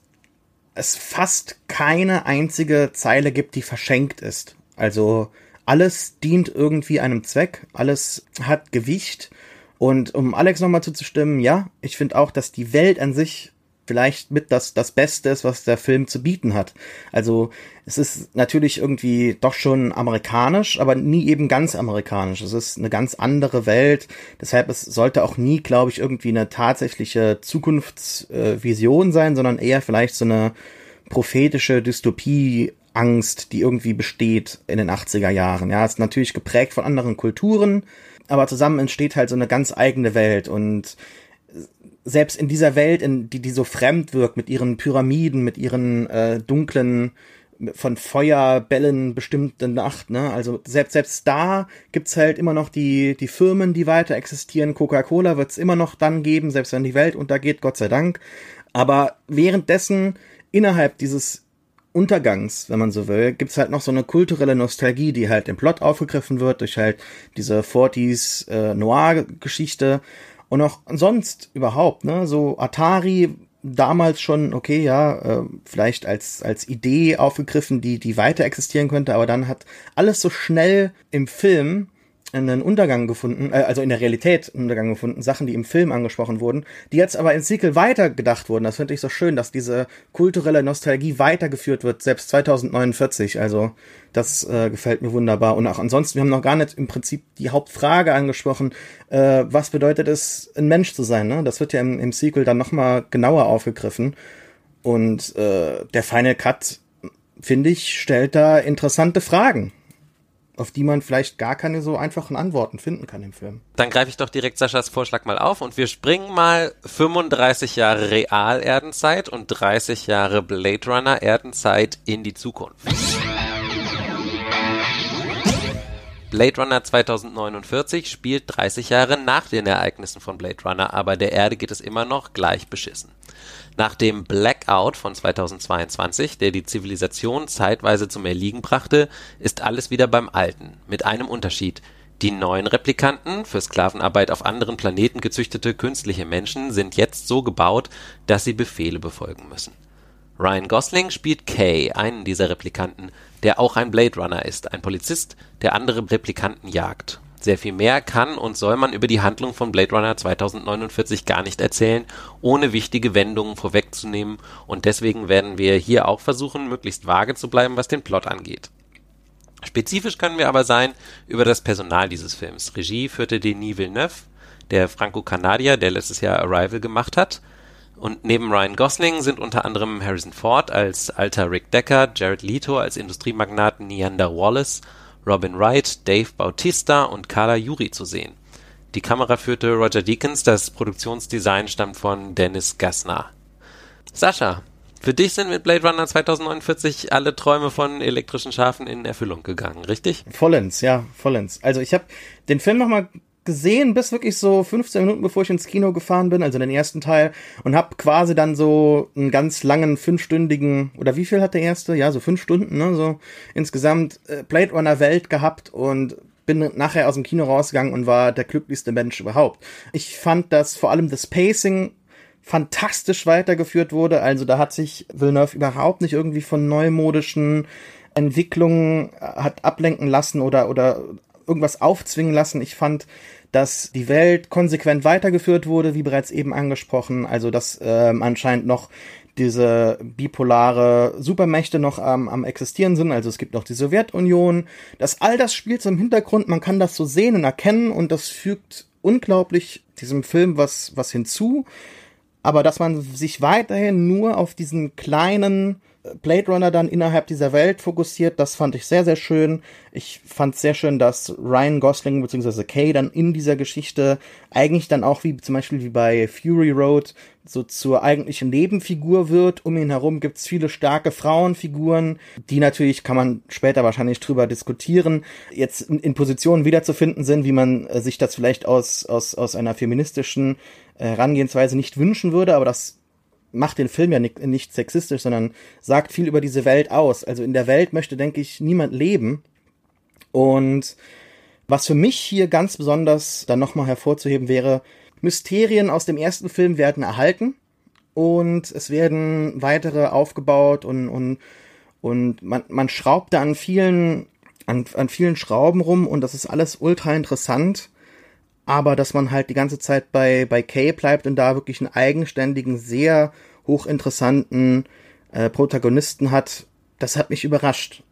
es fast keine einzige Zeile gibt, die verschenkt ist. Also alles dient irgendwie einem Zweck, alles hat Gewicht. Und um Alex nochmal zuzustimmen, ja, ich finde auch, dass die Welt an sich vielleicht mit das, das Beste ist, was der Film zu bieten hat. Also es ist natürlich irgendwie doch schon amerikanisch, aber nie eben ganz amerikanisch. Es ist eine ganz andere Welt. Deshalb es sollte auch nie, glaube ich, irgendwie eine tatsächliche Zukunftsvision sein, sondern eher vielleicht so eine prophetische Dystopie Angst, die irgendwie besteht in den 80er Jahren. Ja, ist natürlich geprägt von anderen Kulturen, aber zusammen entsteht halt so eine ganz eigene Welt und selbst in dieser Welt, in die, die so fremd wirkt, mit ihren Pyramiden, mit ihren äh, dunklen, von Feuerbällen bestimmten Nacht, ne? Also selbst, selbst da gibt's halt immer noch die, die Firmen, die weiter existieren. Coca-Cola wird's immer noch dann geben, selbst wenn die Welt untergeht, Gott sei Dank. Aber währenddessen innerhalb dieses Untergangs, wenn man so will, gibt's halt noch so eine kulturelle Nostalgie, die halt im Plot aufgegriffen wird durch halt diese 40s äh, Noir-Geschichte. Und auch sonst überhaupt, ne, so Atari damals schon, okay, ja, äh, vielleicht als, als Idee aufgegriffen, die, die weiter existieren könnte, aber dann hat alles so schnell im Film einen Untergang gefunden, äh, also in der Realität einen Untergang gefunden, Sachen, die im Film angesprochen wurden, die jetzt aber in Sequel weitergedacht wurden. Das finde ich so schön, dass diese kulturelle Nostalgie weitergeführt wird, selbst 2049. Also das äh, gefällt mir wunderbar. Und auch ansonsten, wir haben noch gar nicht im Prinzip die Hauptfrage angesprochen, äh, was bedeutet es, ein Mensch zu sein? Ne? Das wird ja im, im Sequel dann nochmal genauer aufgegriffen. Und äh, der Final Cut, finde ich, stellt da interessante Fragen auf die man vielleicht gar keine so einfachen Antworten finden kann im Film. Dann greife ich doch direkt Saschas Vorschlag mal auf und wir springen mal 35 Jahre Real-Erdenzeit und 30 Jahre Blade Runner Erdenzeit in die Zukunft. Blade Runner 2049 spielt 30 Jahre nach den Ereignissen von Blade Runner, aber der Erde geht es immer noch gleich beschissen. Nach dem Blackout von 2022, der die Zivilisation zeitweise zum Erliegen brachte, ist alles wieder beim Alten, mit einem Unterschied. Die neuen Replikanten, für Sklavenarbeit auf anderen Planeten gezüchtete künstliche Menschen, sind jetzt so gebaut, dass sie Befehle befolgen müssen. Ryan Gosling spielt Kay, einen dieser Replikanten, der auch ein Blade Runner ist, ein Polizist, der andere Replikanten jagt sehr viel mehr kann und soll man über die Handlung von Blade Runner 2049 gar nicht erzählen, ohne wichtige Wendungen vorwegzunehmen und deswegen werden wir hier auch versuchen, möglichst vage zu bleiben, was den Plot angeht. Spezifisch können wir aber sein über das Personal dieses Films. Regie führte Denis Villeneuve, der Franco-Kanadier, der letztes Jahr Arrival gemacht hat. Und neben Ryan Gosling sind unter anderem Harrison Ford als alter Rick Decker, Jared Leto als Industriemagnat Neander Wallace, Robin Wright, Dave Bautista und Carla Juri zu sehen. Die Kamera führte Roger Deakins, das Produktionsdesign stammt von Dennis Gassner. Sascha, für dich sind mit Blade Runner 2049 alle Träume von elektrischen Schafen in Erfüllung gegangen, richtig? Vollends, ja, vollends. Also ich habe den Film nochmal gesehen, bis wirklich so 15 Minuten bevor ich ins Kino gefahren bin, also den ersten Teil, und habe quasi dann so einen ganz langen fünfstündigen oder wie viel hat der erste? Ja, so fünf Stunden, ne, so insgesamt äh, Blade Runner Welt gehabt und bin nachher aus dem Kino rausgegangen und war der glücklichste Mensch überhaupt. Ich fand, dass vor allem das Pacing fantastisch weitergeführt wurde. Also da hat sich Villeneuve überhaupt nicht irgendwie von neumodischen Entwicklungen äh, hat ablenken lassen oder, oder irgendwas aufzwingen lassen. Ich fand, dass die Welt konsequent weitergeführt wurde, wie bereits eben angesprochen. Also dass ähm, anscheinend noch diese bipolare Supermächte noch ähm, am existieren sind. Also es gibt noch die Sowjetunion. Das all das spielt so im Hintergrund. Man kann das so sehen und erkennen und das fügt unglaublich diesem Film was was hinzu aber dass man sich weiterhin nur auf diesen kleinen Blade Runner dann innerhalb dieser Welt fokussiert, das fand ich sehr, sehr schön. Ich fand sehr schön, dass Ryan Gosling bzw. Kay dann in dieser Geschichte eigentlich dann auch wie zum Beispiel wie bei Fury Road so zur eigentlichen Nebenfigur wird. Um ihn herum gibt's viele starke Frauenfiguren, die natürlich, kann man später wahrscheinlich drüber diskutieren, jetzt in, in Positionen wiederzufinden sind, wie man äh, sich das vielleicht aus, aus, aus einer feministischen Herangehensweise nicht wünschen würde, aber das macht den Film ja nicht, nicht sexistisch, sondern sagt viel über diese Welt aus. Also in der Welt möchte, denke ich, niemand leben. Und was für mich hier ganz besonders dann nochmal hervorzuheben wäre, Mysterien aus dem ersten Film werden erhalten und es werden weitere aufgebaut und, und, und man, man schraubt da an vielen, an, an vielen Schrauben rum und das ist alles ultra interessant aber dass man halt die ganze Zeit bei, bei Kay bleibt und da wirklich einen eigenständigen, sehr hochinteressanten äh, Protagonisten hat, das hat mich überrascht.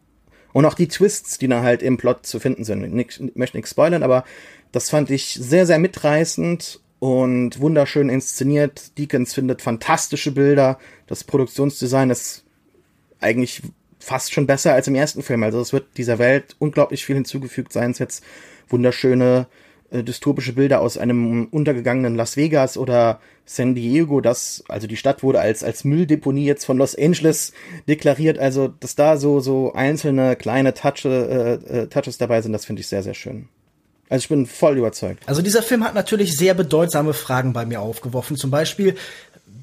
Und auch die Twists, die da halt im Plot zu finden sind. Ich, möchte nichts spoilern, aber das fand ich sehr, sehr mitreißend und wunderschön inszeniert. Deakins findet fantastische Bilder. Das Produktionsdesign ist eigentlich fast schon besser als im ersten Film. Also es wird dieser Welt unglaublich viel hinzugefügt, seien es jetzt wunderschöne äh, dystopische Bilder aus einem untergegangenen Las Vegas oder San Diego, das, also die Stadt wurde als, als Mülldeponie jetzt von Los Angeles deklariert, also dass da so, so einzelne kleine Touch, äh, äh, Touches dabei sind, das finde ich sehr, sehr schön. Also ich bin voll überzeugt. Also dieser Film hat natürlich sehr bedeutsame Fragen bei mir aufgeworfen. Zum Beispiel,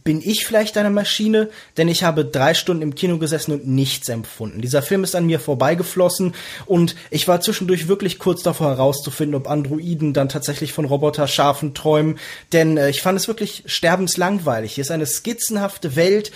bin ich vielleicht eine Maschine, denn ich habe drei Stunden im Kino gesessen und nichts empfunden. Dieser Film ist an mir vorbeigeflossen und ich war zwischendurch wirklich kurz davor herauszufinden, ob Androiden dann tatsächlich von Roboterschafen träumen, denn äh, ich fand es wirklich sterbenslangweilig. Hier ist eine skizzenhafte Welt,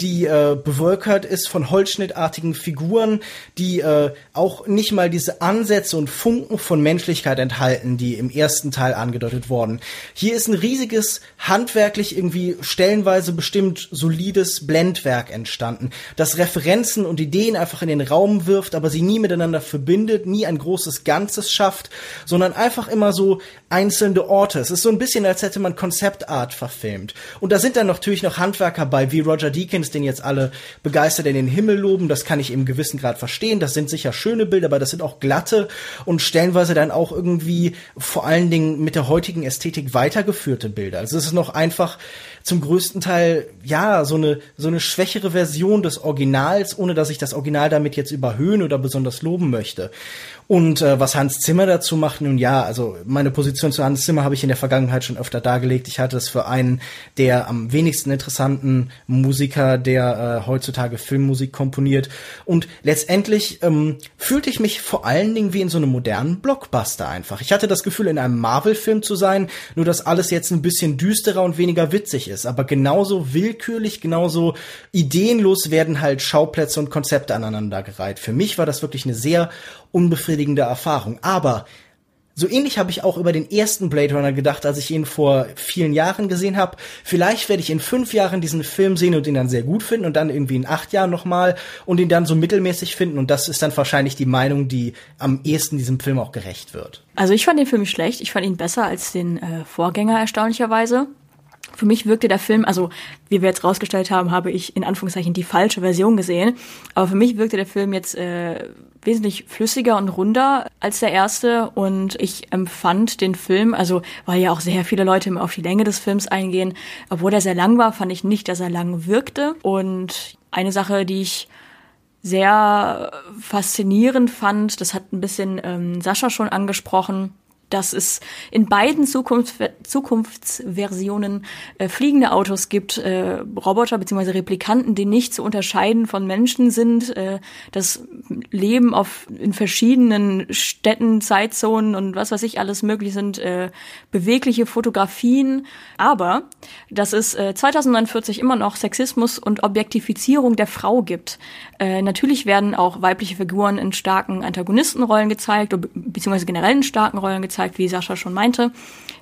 die äh, bewölkert ist von holzschnittartigen Figuren, die äh, auch nicht mal diese Ansätze und Funken von Menschlichkeit enthalten, die im ersten Teil angedeutet wurden. Hier ist ein riesiges, handwerklich irgendwie stellenweise bestimmt solides Blendwerk entstanden, das Referenzen und Ideen einfach in den Raum wirft, aber sie nie miteinander verbindet, nie ein großes Ganzes schafft, sondern einfach immer so einzelne Orte. Es ist so ein bisschen, als hätte man Konzeptart verfilmt. Und da sind dann natürlich noch Handwerker bei, wie Roger Deakins, Films, den jetzt alle begeistert in den Himmel loben. Das kann ich im gewissen Grad verstehen. Das sind sicher schöne Bilder, aber das sind auch glatte und stellenweise dann auch irgendwie vor allen Dingen mit der heutigen Ästhetik weitergeführte Bilder. Also es ist noch einfach zum größten Teil, ja, so eine, so eine schwächere Version des Originals, ohne dass ich das Original damit jetzt überhöhen oder besonders loben möchte. Und äh, was Hans Zimmer dazu macht, nun ja, also meine Position zu Hans Zimmer habe ich in der Vergangenheit schon öfter dargelegt. Ich halte es für einen der am wenigsten interessanten Musiker, der äh, heutzutage Filmmusik komponiert. Und letztendlich ähm, fühlte ich mich vor allen Dingen wie in so einem modernen Blockbuster einfach. Ich hatte das Gefühl, in einem Marvel-Film zu sein, nur dass alles jetzt ein bisschen düsterer und weniger witzig ist. Aber genauso willkürlich, genauso ideenlos werden halt Schauplätze und Konzepte aneinandergereiht. Für mich war das wirklich eine sehr unbefriedigende Erfahrung. Aber So ähnlich habe ich auch über den ersten Blade Runner gedacht, als ich ihn vor vielen Jahren gesehen habe. Vielleicht werde ich in fünf Jahren diesen Film sehen und ihn dann sehr gut finden und dann irgendwie in acht Jahren nochmal und ihn dann so mittelmäßig finden. Und das ist dann wahrscheinlich die Meinung, die am ehesten diesem Film auch gerecht wird. Also ich fand den Film schlecht. Ich fand ihn besser als den äh, Vorgänger erstaunlicherweise. Für mich wirkte der Film, also wie wir jetzt rausgestellt haben, habe ich in Anführungszeichen die falsche Version gesehen. Aber für mich wirkte der Film jetzt äh, wesentlich flüssiger und runder als der erste. Und ich empfand den Film, also weil ja auch sehr viele Leute immer auf die Länge des Films eingehen, obwohl er sehr lang war, fand ich nicht, dass er lang wirkte. Und eine Sache, die ich sehr faszinierend fand, das hat ein bisschen ähm, Sascha schon angesprochen, dass es in beiden Zukunft, Zukunftsversionen äh, fliegende Autos gibt, äh, Roboter bzw. Replikanten, die nicht zu unterscheiden von Menschen sind, äh, das Leben auf in verschiedenen Städten, Zeitzonen und was weiß ich alles möglich sind, äh, bewegliche Fotografien, aber dass es äh, 2049 immer noch Sexismus und Objektifizierung der Frau gibt. Äh, natürlich werden auch weibliche Figuren in starken Antagonistenrollen gezeigt, beziehungsweise generell in starken Rollen gezeigt gezeigt, wie Sascha schon meinte.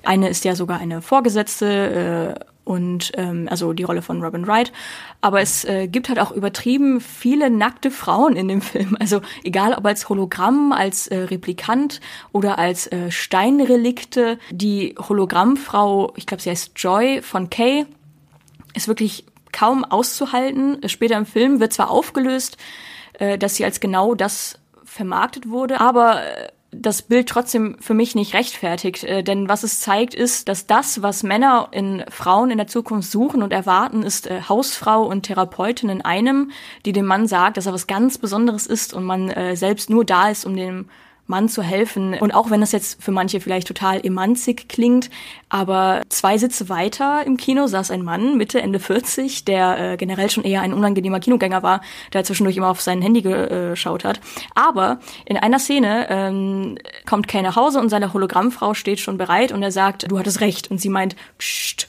Eine ist ja sogar eine Vorgesetzte äh, und ähm, also die Rolle von Robin Wright. Aber es äh, gibt halt auch übertrieben viele nackte Frauen in dem (laughs) Film. Also egal ob als Hologramm, als äh, Replikant oder als äh, Steinrelikte. Die Hologrammfrau, ich glaube, sie heißt Joy von Kay, ist wirklich kaum auszuhalten. Später im Film wird zwar aufgelöst, äh, dass sie als genau das vermarktet wurde, aber äh, das Bild trotzdem für mich nicht rechtfertigt. Äh, denn was es zeigt, ist, dass das, was Männer in Frauen in der Zukunft suchen und erwarten, ist äh, Hausfrau und Therapeutin in einem, die dem Mann sagt, dass er was ganz Besonderes ist und man äh, selbst nur da ist, um dem Mann zu helfen. Und auch wenn das jetzt für manche vielleicht total emanzig klingt, aber zwei Sitze weiter im Kino saß ein Mann, Mitte, Ende 40, der äh, generell schon eher ein unangenehmer Kinogänger war, der zwischendurch immer auf sein Handy geschaut hat. Aber in einer Szene ähm, kommt Kay nach Hause und seine Hologrammfrau steht schon bereit und er sagt, du hattest recht. Und sie meint, pst,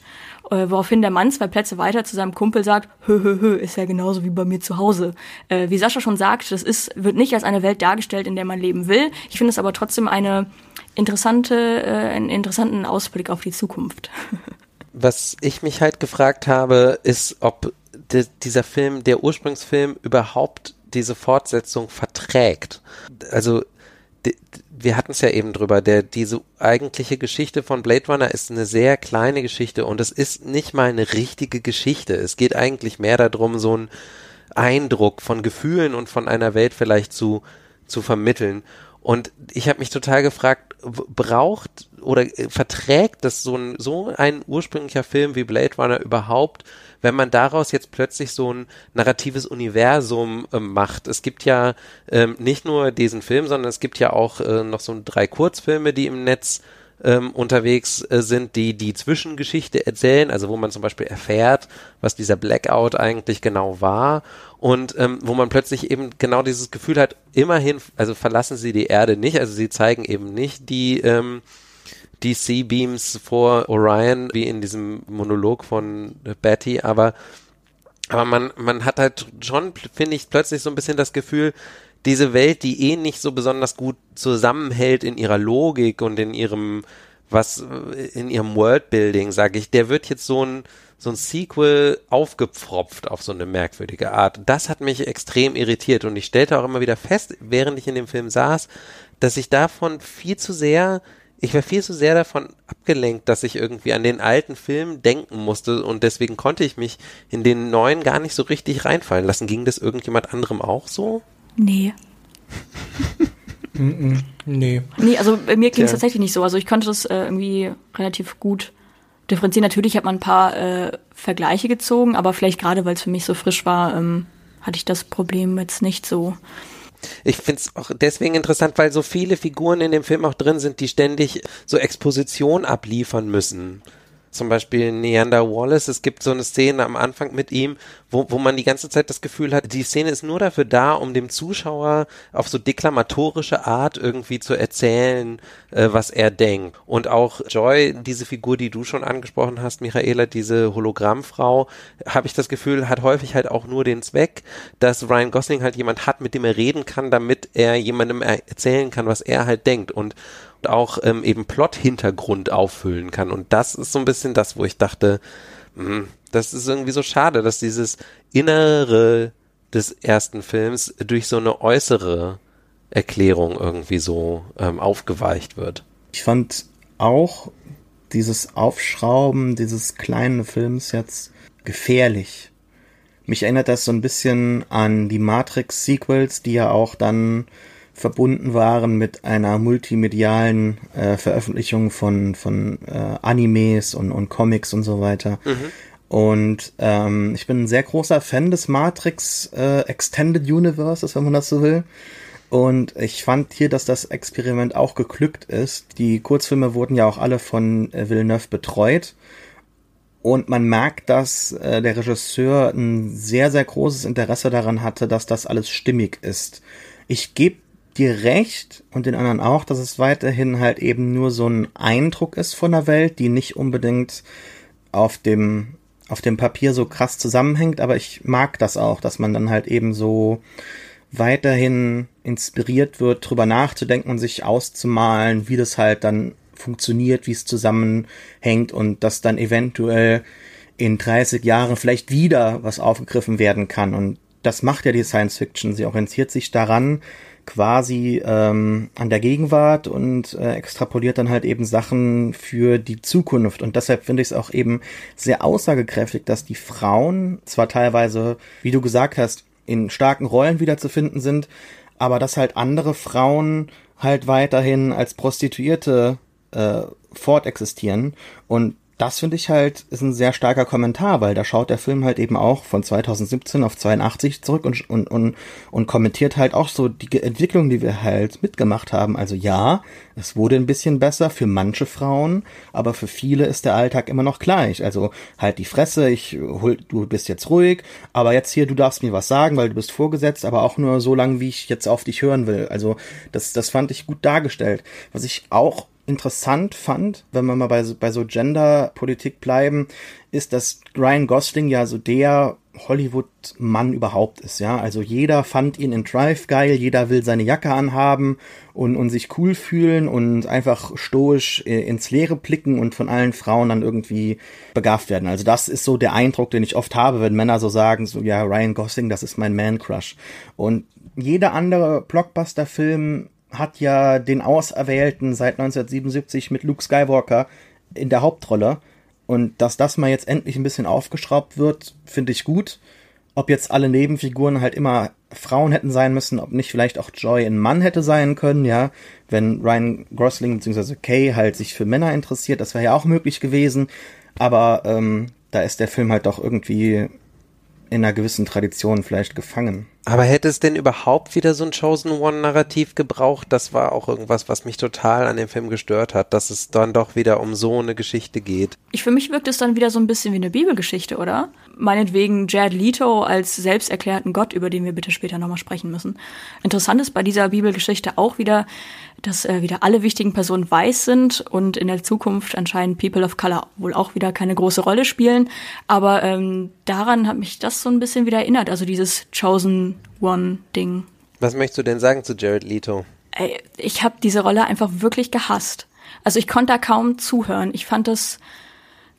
äh, woraufhin der Mann zwei Plätze weiter zu seinem Kumpel sagt, hö, hö, hö, ist ja genauso wie bei mir zu Hause. Äh, wie Sascha schon sagt, das ist, wird nicht als eine Welt dargestellt, in der man leben will. Ich finde es aber trotzdem eine interessante, äh, einen interessanten Ausblick auf die Zukunft. (laughs) Was ich mich halt gefragt habe, ist, ob de, dieser Film, der Ursprungsfilm, überhaupt diese Fortsetzung verträgt. Also wir hatten es ja eben drüber, der, diese eigentliche Geschichte von Blade Runner ist eine sehr kleine Geschichte und es ist nicht mal eine richtige Geschichte. Es geht eigentlich mehr darum, so einen Eindruck von Gefühlen und von einer Welt vielleicht zu, zu vermitteln. Und ich habe mich total gefragt, braucht oder äh, verträgt das so ein, so ein ursprünglicher Film wie Blade Runner überhaupt wenn man daraus jetzt plötzlich so ein narratives Universum äh, macht. Es gibt ja ähm, nicht nur diesen Film, sondern es gibt ja auch äh, noch so drei Kurzfilme, die im Netz ähm, unterwegs äh, sind, die die Zwischengeschichte erzählen, also wo man zum Beispiel erfährt, was dieser Blackout eigentlich genau war und ähm, wo man plötzlich eben genau dieses Gefühl hat, immerhin, also verlassen sie die Erde nicht, also sie zeigen eben nicht die ähm, DC-Beams vor Orion, wie in diesem Monolog von Betty, aber, aber man, man hat halt schon, finde ich, plötzlich so ein bisschen das Gefühl, diese Welt, die eh nicht so besonders gut zusammenhält in ihrer Logik und in ihrem, was, in ihrem Worldbuilding, sage ich, der wird jetzt so ein, so ein Sequel aufgepfropft auf so eine merkwürdige Art. Das hat mich extrem irritiert und ich stellte auch immer wieder fest, während ich in dem Film saß, dass ich davon viel zu sehr ich war viel zu sehr davon abgelenkt, dass ich irgendwie an den alten Film denken musste und deswegen konnte ich mich in den neuen gar nicht so richtig reinfallen lassen. Ging das irgendjemand anderem auch so? Nee. (laughs) nee. Nee, also bei mir ging es tatsächlich nicht so. Also ich konnte das äh, irgendwie relativ gut differenzieren. Natürlich hat man ein paar äh, Vergleiche gezogen, aber vielleicht gerade, weil es für mich so frisch war, ähm, hatte ich das Problem jetzt nicht so. Ich finde es auch deswegen interessant, weil so viele Figuren in dem Film auch drin sind, die ständig so Exposition abliefern müssen zum Beispiel Neander Wallace, es gibt so eine Szene am Anfang mit ihm, wo, wo man die ganze Zeit das Gefühl hat, die Szene ist nur dafür da, um dem Zuschauer auf so deklamatorische Art irgendwie zu erzählen, äh, was er denkt. Und auch Joy, diese Figur, die du schon angesprochen hast, Michaela, diese Hologrammfrau, habe ich das Gefühl, hat häufig halt auch nur den Zweck, dass Ryan Gosling halt jemand hat, mit dem er reden kann, damit er jemandem erzählen kann, was er halt denkt. Und auch ähm, eben Plot-Hintergrund auffüllen kann. Und das ist so ein bisschen das, wo ich dachte, mh, hm, das ist irgendwie so schade, dass dieses Innere des ersten Films durch so eine äußere Erklärung irgendwie so ähm, aufgeweicht wird. Ich fand auch dieses Aufschrauben dieses kleinen Films jetzt gefährlich. Mich erinnert das so ein bisschen an die Matrix-Sequels, die ja auch dann verbunden waren mit einer multimedialen äh, Veröffentlichung von, von äh, Animes und, und Comics und so weiter. Mhm. Und ähm, ich bin ein sehr großer Fan des Matrix äh, Extended Universes, wenn man das so will. Und ich fand hier, dass das Experiment auch geglückt ist. Die Kurzfilme wurden ja auch alle von äh, Villeneuve betreut. Und man merkt, dass äh, der Regisseur ein sehr, sehr großes Interesse daran hatte, dass das alles stimmig ist. Ich gebe dir recht und den anderen auch, dass es weiterhin halt eben nur so ein Eindruck ist von der Welt, die nicht unbedingt auf dem auf dem Papier so krass zusammenhängt, aber ich mag das auch, dass man dann halt eben so weiterhin inspiriert wird, drüber nachzudenken und sich auszumalen, wie das halt dann funktioniert, wie es zusammenhängt und dass dann eventuell in 30 Jahren vielleicht wieder was aufgegriffen werden kann. Und das macht ja die Science Fiction. Sie orientiert sich daran, quasi ähm, an der Gegenwart und äh, extrapoliert dann halt eben Sachen für die Zukunft. Und deshalb finde ich es auch eben sehr aussagekräftig, dass die Frauen zwar teilweise, wie du gesagt hast, in starken Rollen wiederzufinden sind, aber dass halt andere Frauen halt weiterhin als Prostituierte äh, fortexistieren und das finde ich halt ist ein sehr starker Kommentar, weil da schaut der Film halt eben auch von 2017 auf 82 zurück und, und, und, und kommentiert halt auch so die Entwicklung, die wir halt mitgemacht haben. Also ja, es wurde ein bisschen besser für manche Frauen, aber für viele ist der Alltag immer noch gleich. Also halt die Fresse, ich hol, du bist jetzt ruhig, aber jetzt hier, du darfst mir was sagen, weil du bist vorgesetzt, aber auch nur so lange, wie ich jetzt auf dich hören will. Also das, das fand ich gut dargestellt. Was ich auch interessant fand, wenn wir mal bei, bei so Gender-Politik bleiben, ist, dass Ryan Gosling ja so der Hollywood-Mann überhaupt ist, ja. Also jeder fand ihn in Drive geil, jeder will seine Jacke anhaben und, und sich cool fühlen und einfach stoisch äh, ins Leere blicken und von allen Frauen dann irgendwie begabt werden. Also das ist so der Eindruck, den ich oft habe, wenn Männer so sagen, so, ja, Ryan Gosling, das ist mein Man-Crush. Und jeder andere Blockbuster-Film hat ja den Auserwählten seit 1977 mit Luke Skywalker in der Hauptrolle. Und dass das mal jetzt endlich ein bisschen aufgeschraubt wird, finde ich gut. Ob jetzt alle Nebenfiguren halt immer Frauen hätten sein müssen, ob nicht vielleicht auch Joy ein Mann hätte sein können, ja. Wenn Ryan Gosling bzw. Kay halt sich für Männer interessiert, das wäre ja auch möglich gewesen. Aber ähm, da ist der Film halt doch irgendwie in einer gewissen Tradition vielleicht gefangen. Aber hätte es denn überhaupt wieder so ein Chosen One-Narrativ gebraucht? Das war auch irgendwas, was mich total an dem Film gestört hat, dass es dann doch wieder um so eine Geschichte geht. Ich für mich wirkt es dann wieder so ein bisschen wie eine Bibelgeschichte, oder? Meinetwegen Jared Leto als selbsterklärten Gott, über den wir bitte später nochmal sprechen müssen. Interessant ist bei dieser Bibelgeschichte auch wieder, dass äh, wieder alle wichtigen Personen weiß sind und in der Zukunft anscheinend People of Color wohl auch wieder keine große Rolle spielen. Aber ähm, daran hat mich das so ein bisschen wieder erinnert, also dieses Chosen One-Ding. Was möchtest du denn sagen zu Jared Leto? Ich habe diese Rolle einfach wirklich gehasst. Also ich konnte da kaum zuhören. Ich fand das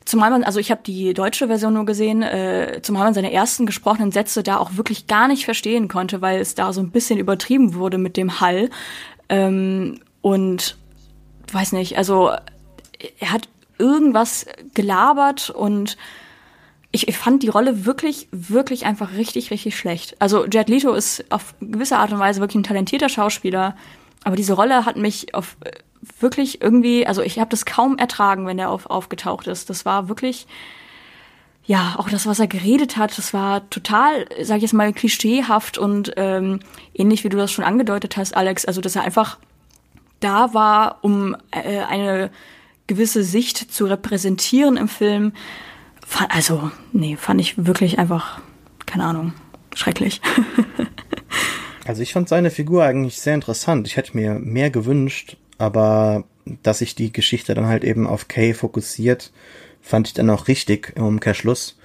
zumal man, also ich habe die deutsche Version nur gesehen, äh, zumal man seine ersten gesprochenen Sätze da auch wirklich gar nicht verstehen konnte, weil es da so ein bisschen übertrieben wurde mit dem Hall. Ähm, und weiß nicht, also er hat irgendwas gelabert und ich, ich fand die Rolle wirklich, wirklich einfach richtig, richtig schlecht. Also Jet Leto ist auf gewisse Art und Weise wirklich ein talentierter Schauspieler, aber diese Rolle hat mich auf äh, wirklich irgendwie, also ich habe das kaum ertragen, wenn er auf, aufgetaucht ist. Das war wirklich, ja, auch das, was er geredet hat, das war total, sag ich jetzt mal, klischeehaft und ähm, ähnlich wie du das schon angedeutet hast, Alex, also dass er einfach da war, um äh, eine gewisse Sicht zu repräsentieren im Film. Also, nee, fand ich wirklich einfach, keine Ahnung, schrecklich. (laughs) also ich fand seine Figur eigentlich sehr interessant. Ich hätte mir mehr gewünscht, aber dass sich die Geschichte dann halt eben auf Kay fokussiert, fand ich dann auch richtig im Umkehrschluss.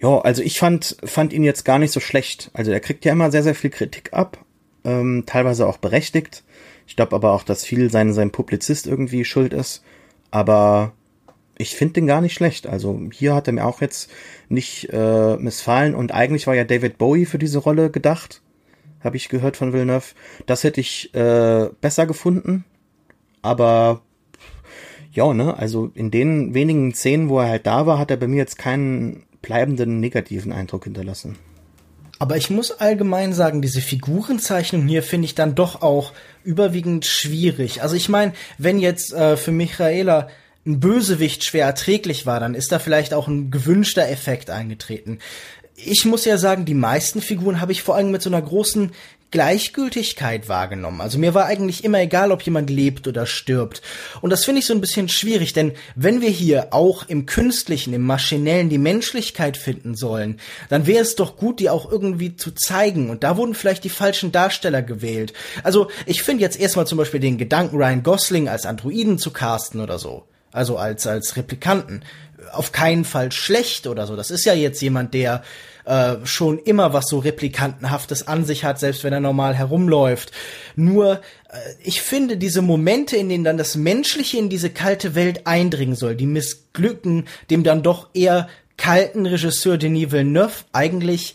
Ja, also ich fand, fand ihn jetzt gar nicht so schlecht. Also er kriegt ja immer sehr, sehr viel Kritik ab, ähm, teilweise auch berechtigt. Ich glaube aber auch, dass viel sein, sein Publizist irgendwie schuld ist. Aber ich finde den gar nicht schlecht. Also hier hat er mir auch jetzt nicht äh, missfallen. Und eigentlich war ja David Bowie für diese Rolle gedacht. Habe ich gehört von Villeneuve. Das hätte ich äh, besser gefunden. Aber ja, ne, also in den wenigen Szenen, wo er halt da war, hat er bei mir jetzt keinen bleibenden negativen Eindruck hinterlassen. Aber ich muss allgemein sagen, diese Figurenzeichnung hier finde ich dann doch auch überwiegend schwierig. Also ich meine, wenn jetzt äh, für Michaela ein Bösewicht schwer erträglich war, dann ist da vielleicht auch ein gewünschter Effekt eingetreten. Ich muss ja sagen, die meisten Figuren habe ich vor allem mit so einer großen Gleichgültigkeit wahrgenommen. Also mir war eigentlich immer egal, ob jemand lebt oder stirbt. Und das finde ich so ein bisschen schwierig, denn wenn wir hier auch im Künstlichen, im Maschinellen die Menschlichkeit finden sollen, dann wäre es doch gut, die auch irgendwie zu zeigen. Und da wurden vielleicht die falschen Darsteller gewählt. Also ich finde jetzt erstmal zum Beispiel den Gedanken, Ryan Gosling als Androiden zu casten oder so. Also als, als Replikanten. Auf keinen Fall schlecht oder so. Das ist ja jetzt jemand, der äh, schon immer was so Replikantenhaftes an sich hat, selbst wenn er normal herumläuft. Nur, äh, ich finde diese Momente, in denen dann das Menschliche in diese kalte Welt eindringen soll, die missglücken dem dann doch eher kalten Regisseur Denis Villeneuve eigentlich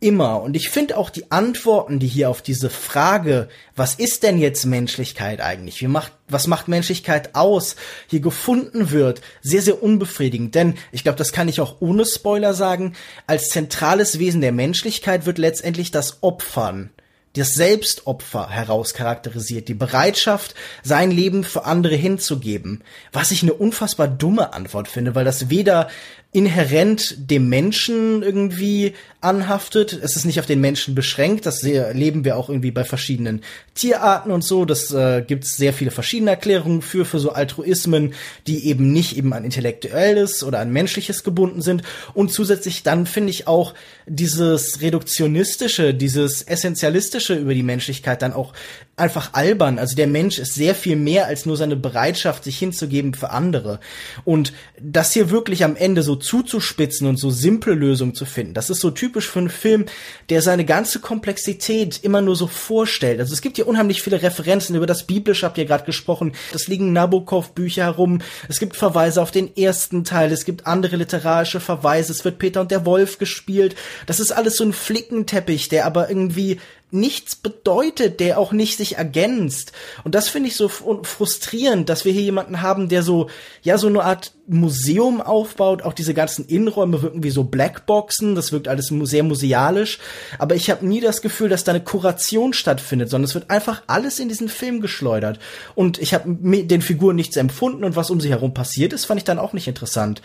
immer. Und ich finde auch die Antworten, die hier auf diese Frage, was ist denn jetzt Menschlichkeit eigentlich? Wie macht, was macht Menschlichkeit aus? Hier gefunden wird, sehr, sehr unbefriedigend. Denn ich glaube, das kann ich auch ohne Spoiler sagen. Als zentrales Wesen der Menschlichkeit wird letztendlich das Opfern das Selbstopfer herauscharakterisiert, die Bereitschaft, sein Leben für andere hinzugeben. Was ich eine unfassbar dumme Antwort finde, weil das weder inhärent dem Menschen irgendwie anhaftet. Es ist nicht auf den Menschen beschränkt. Das erleben wir auch irgendwie bei verschiedenen Tierarten und so. Das äh, gibt es sehr viele verschiedene Erklärungen für, für so Altruismen, die eben nicht eben an Intellektuelles oder an Menschliches gebunden sind. Und zusätzlich dann finde ich auch dieses Reduktionistische, dieses Essentialistische über die Menschlichkeit dann auch einfach albern. Also der Mensch ist sehr viel mehr als nur seine Bereitschaft, sich hinzugeben für andere. Und das hier wirklich am Ende so zuzuspitzen und so simple Lösungen zu finden, das ist so typisch für einen Film, der seine ganze Komplexität immer nur so vorstellt. Also es gibt hier unheimlich viele Referenzen über das Biblische, habt ihr gerade gesprochen. Es liegen Nabokov-Bücher herum. Es gibt Verweise auf den ersten Teil. Es gibt andere literarische Verweise. Es wird Peter und der Wolf gespielt. Das ist alles so ein Flickenteppich, der aber irgendwie nichts bedeutet, der auch nicht sich ergänzt. Und das finde ich so frustrierend, dass wir hier jemanden haben, der so, ja, so eine Art Museum aufbaut. Auch diese ganzen Innenräume wirken wie so Blackboxen. Das wirkt alles sehr musealisch. Aber ich habe nie das Gefühl, dass da eine Kuration stattfindet, sondern es wird einfach alles in diesen Film geschleudert. Und ich habe den Figuren nichts empfunden und was um sie herum passiert ist, fand ich dann auch nicht interessant.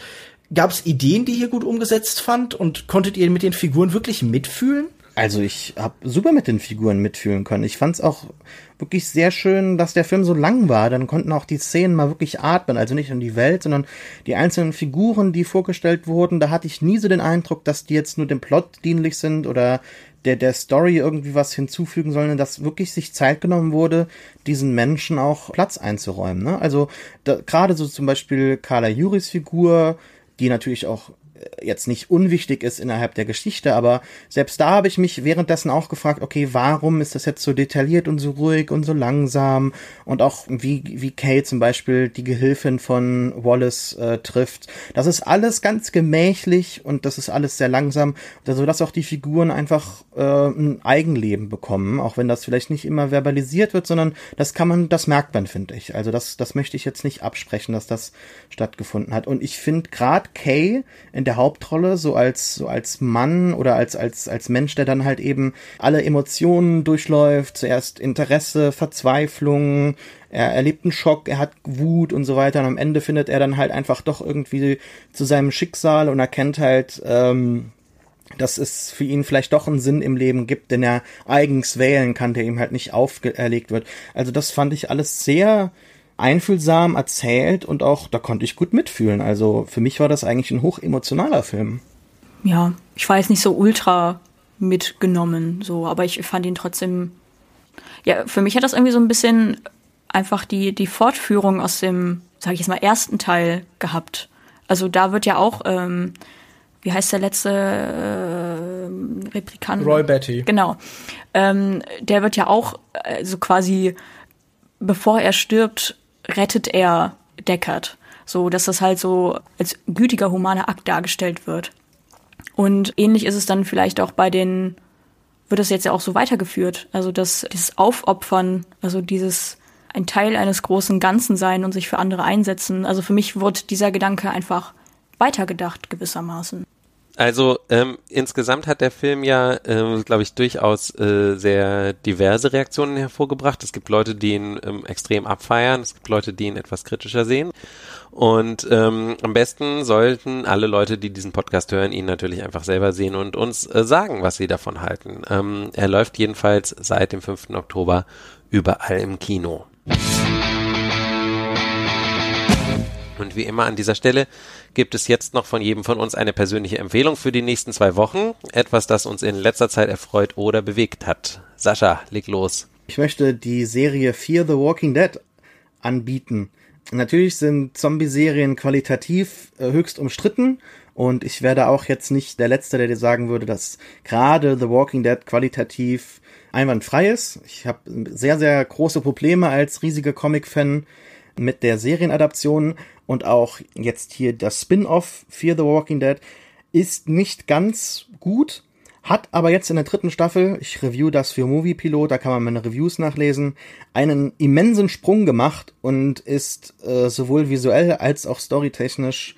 Gab es Ideen, die hier gut umgesetzt fand und konntet ihr mit den Figuren wirklich mitfühlen? Also ich habe super mit den Figuren mitfühlen können. Ich fand es auch wirklich sehr schön, dass der Film so lang war. Dann konnten auch die Szenen mal wirklich atmen. Also nicht nur die Welt, sondern die einzelnen Figuren, die vorgestellt wurden. Da hatte ich nie so den Eindruck, dass die jetzt nur dem Plot dienlich sind oder der, der Story irgendwie was hinzufügen sollen, dass wirklich sich Zeit genommen wurde, diesen Menschen auch Platz einzuräumen. Ne? Also gerade so zum Beispiel Carla Juris Figur, die natürlich auch jetzt nicht unwichtig ist innerhalb der Geschichte, aber selbst da habe ich mich währenddessen auch gefragt, okay, warum ist das jetzt so detailliert und so ruhig und so langsam und auch wie, wie Kay zum Beispiel die Gehilfin von Wallace äh, trifft. Das ist alles ganz gemächlich und das ist alles sehr langsam, so dass auch die Figuren einfach äh, ein Eigenleben bekommen, auch wenn das vielleicht nicht immer verbalisiert wird, sondern das kann man, das merkt man, finde ich. Also das, das möchte ich jetzt nicht absprechen, dass das stattgefunden hat. Und ich finde gerade Kay in der Hauptrolle, so als, so als Mann oder als, als, als Mensch, der dann halt eben alle Emotionen durchläuft. Zuerst Interesse, Verzweiflung, er erlebt einen Schock, er hat Wut und so weiter. Und am Ende findet er dann halt einfach doch irgendwie zu seinem Schicksal und erkennt halt, ähm, dass es für ihn vielleicht doch einen Sinn im Leben gibt, den er eigens wählen kann, der ihm halt nicht auferlegt wird. Also das fand ich alles sehr einfühlsam erzählt und auch, da konnte ich gut mitfühlen. Also für mich war das eigentlich ein hochemotionaler Film. Ja, ich war jetzt nicht so ultra mitgenommen, so, aber ich fand ihn trotzdem, ja, für mich hat das irgendwie so ein bisschen einfach die, die Fortführung aus dem, sag ich jetzt mal, ersten Teil gehabt. Also da wird ja auch, ähm, wie heißt der letzte äh, Replikant? Roy Betty. Genau. Ähm, der wird ja auch äh, so quasi bevor er stirbt, rettet er Deckard. So, dass das halt so als gütiger, humaner Akt dargestellt wird. Und ähnlich ist es dann vielleicht auch bei den, wird es jetzt ja auch so weitergeführt. Also dass dieses Aufopfern, also dieses ein Teil eines großen Ganzen sein und sich für andere einsetzen. Also für mich wird dieser Gedanke einfach weitergedacht gewissermaßen. Also ähm, insgesamt hat der Film ja, äh, glaube ich, durchaus äh, sehr diverse Reaktionen hervorgebracht. Es gibt Leute, die ihn ähm, extrem abfeiern, es gibt Leute, die ihn etwas kritischer sehen. Und ähm, am besten sollten alle Leute, die diesen Podcast hören, ihn natürlich einfach selber sehen und uns äh, sagen, was sie davon halten. Ähm, er läuft jedenfalls seit dem 5. Oktober überall im Kino. Und wie immer an dieser Stelle gibt es jetzt noch von jedem von uns eine persönliche Empfehlung für die nächsten zwei Wochen. Etwas, das uns in letzter Zeit erfreut oder bewegt hat. Sascha, leg los. Ich möchte die Serie Fear the Walking Dead anbieten. Natürlich sind Zombie-Serien qualitativ äh, höchst umstritten und ich werde auch jetzt nicht der Letzte, der dir sagen würde, dass gerade The Walking Dead qualitativ einwandfrei ist. Ich habe sehr, sehr große Probleme als riesiger Comic-Fan mit der Serienadaption und auch jetzt hier das Spin-off Fear the Walking Dead ist nicht ganz gut, hat aber jetzt in der dritten Staffel, ich review das für Movie Pilot, da kann man meine Reviews nachlesen, einen immensen Sprung gemacht und ist äh, sowohl visuell als auch storytechnisch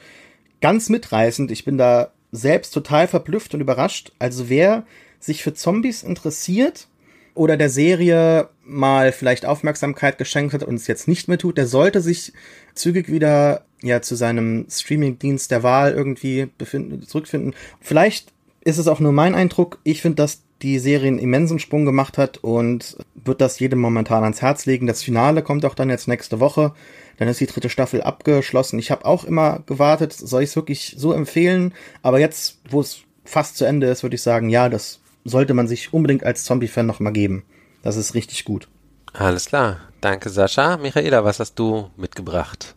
ganz mitreißend. Ich bin da selbst total verblüfft und überrascht. Also wer sich für Zombies interessiert oder der Serie mal vielleicht Aufmerksamkeit geschenkt hat und es jetzt nicht mehr tut, der sollte sich zügig wieder ja zu seinem Streamingdienst der Wahl irgendwie befinden, zurückfinden. Vielleicht ist es auch nur mein Eindruck. Ich finde, dass die Serie einen immensen Sprung gemacht hat und wird das jedem momentan ans Herz legen. Das Finale kommt auch dann jetzt nächste Woche. Dann ist die dritte Staffel abgeschlossen. Ich habe auch immer gewartet, soll ich es wirklich so empfehlen? Aber jetzt, wo es fast zu Ende ist, würde ich sagen, ja, das sollte man sich unbedingt als Zombie-Fan nochmal geben. Das ist richtig gut. Alles klar. Danke, Sascha. Michaela, was hast du mitgebracht?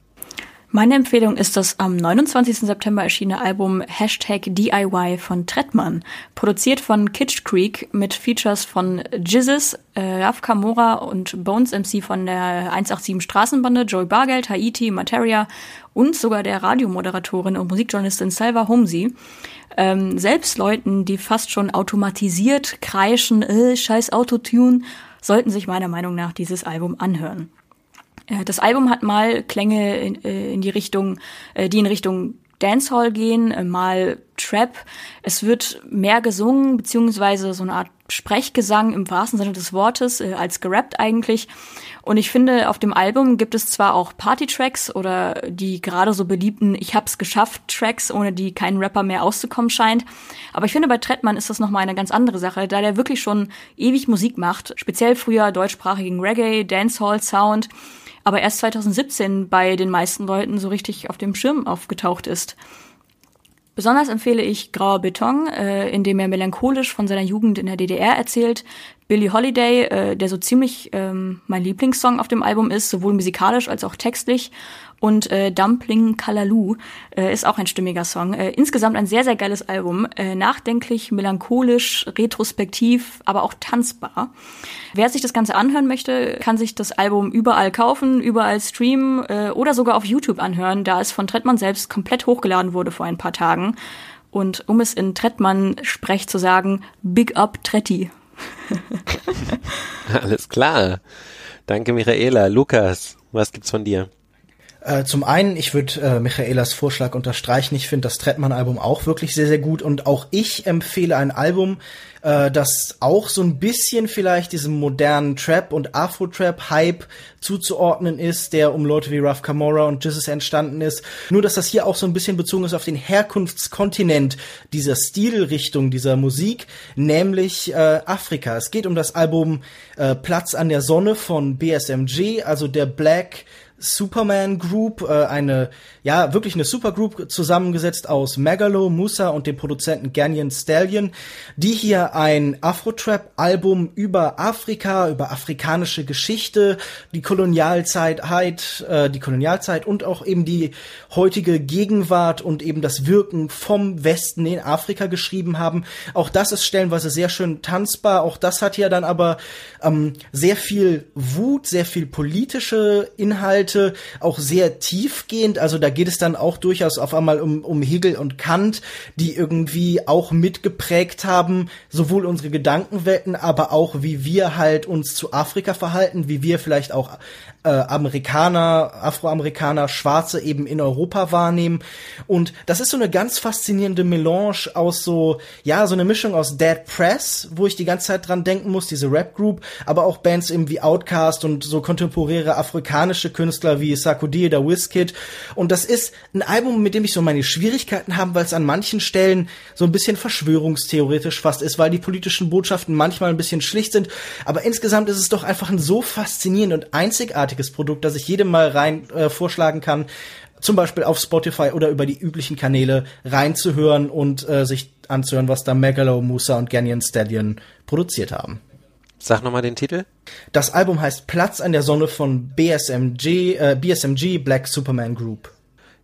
Meine Empfehlung ist das am 29. September erschienene Album Hashtag DIY von Trettmann, produziert von Kitsch Creek mit Features von Jizzes, äh, Raf Kamora und Bones MC von der 187 Straßenbande, Joey Bargeld, Haiti, Materia und sogar der Radiomoderatorin und Musikjournalistin Salva Homsi. Ähm, selbst Leuten, die fast schon automatisiert kreischen, äh, scheiß Autotune, sollten sich meiner Meinung nach dieses Album anhören. Äh, das Album hat mal Klänge in, äh, in die Richtung, äh, die in Richtung Dancehall gehen, mal Trap. Es wird mehr gesungen, beziehungsweise so eine Art Sprechgesang im wahrsten Sinne des Wortes, als gerappt eigentlich. Und ich finde, auf dem Album gibt es zwar auch Party-Tracks oder die gerade so beliebten Ich hab's geschafft Tracks, ohne die kein Rapper mehr auszukommen scheint. Aber ich finde, bei Trettmann ist das nochmal eine ganz andere Sache, da der wirklich schon ewig Musik macht, speziell früher deutschsprachigen Reggae, Dancehall-Sound aber erst 2017 bei den meisten Leuten so richtig auf dem Schirm aufgetaucht ist. Besonders empfehle ich Grauer Beton, äh, in dem er melancholisch von seiner Jugend in der DDR erzählt. Billy Holiday, äh, der so ziemlich ähm, mein Lieblingssong auf dem Album ist, sowohl musikalisch als auch textlich. Und äh, Dumpling Kalalu äh, ist auch ein stimmiger Song. Äh, insgesamt ein sehr, sehr geiles Album. Äh, nachdenklich, melancholisch, retrospektiv, aber auch tanzbar. Wer sich das Ganze anhören möchte, kann sich das Album überall kaufen, überall streamen äh, oder sogar auf YouTube anhören, da es von Trettmann selbst komplett hochgeladen wurde vor ein paar Tagen. Und um es in Trettmann-Sprech zu sagen, Big Up Tretti. (laughs) Alles klar. Danke, Michaela. Lukas, was gibt's von dir? Äh, zum einen, ich würde äh, Michaelas Vorschlag unterstreichen. Ich finde das Trettmann-Album auch wirklich sehr, sehr gut. Und auch ich empfehle ein Album, äh, das auch so ein bisschen vielleicht diesem modernen Trap- und Afro-Trap-Hype zuzuordnen ist, der um Leute wie Ruff Camora und Jesus entstanden ist. Nur, dass das hier auch so ein bisschen bezogen ist auf den Herkunftskontinent dieser Stilrichtung dieser Musik, nämlich äh, Afrika. Es geht um das Album äh, Platz an der Sonne von BSMG, also der Black Superman Group, äh, eine, ja, wirklich eine Supergroup zusammengesetzt aus Megalo, Musa und dem Produzenten Ganyan Stallion, die hier ein Afro-Trap-Album über Afrika, über afrikanische Geschichte, die Kolonialzeit, äh, die Kolonialzeit und auch eben die heutige Gegenwart und eben das Wirken vom Westen in Afrika geschrieben haben. Auch das ist stellenweise sehr schön tanzbar. Auch das hat ja dann aber ähm, sehr viel Wut, sehr viel politische Inhalte Inhalte auch sehr tiefgehend. Also da geht es dann auch durchaus auf einmal um, um Hegel und Kant, die irgendwie auch mitgeprägt haben, sowohl unsere Gedankenwelten, aber auch wie wir halt uns zu Afrika verhalten, wie wir vielleicht auch äh, Amerikaner, Afroamerikaner, Schwarze eben in Europa wahrnehmen. Und das ist so eine ganz faszinierende Melange aus so, ja, so eine Mischung aus Dead Press, wo ich die ganze Zeit dran denken muss, diese Rap-Group, aber auch Bands eben wie Outkast und so kontemporäre afrikanische Künstler wie Sarkodie oder Wizkid. Und das ist ein Album, mit dem ich so meine Schwierigkeiten habe, weil es an manchen Stellen so ein bisschen verschwörungstheoretisch fast ist, weil die politischen Botschaften manchmal ein bisschen schlicht sind. Aber insgesamt ist es doch einfach ein so faszinierend und einzigartig großartiges Produkt, das ich jedem mal rein äh, vorschlagen kann, zum Beispiel auf Spotify oder über die üblichen Kanäle reinzuhören und äh, sich anzuhören, was da Megalo, Musa und Ganyan Stallion produziert haben. Sag nochmal den Titel. Das Album heißt Platz an der Sonne von BSMG, äh, BSMG Black Superman Group.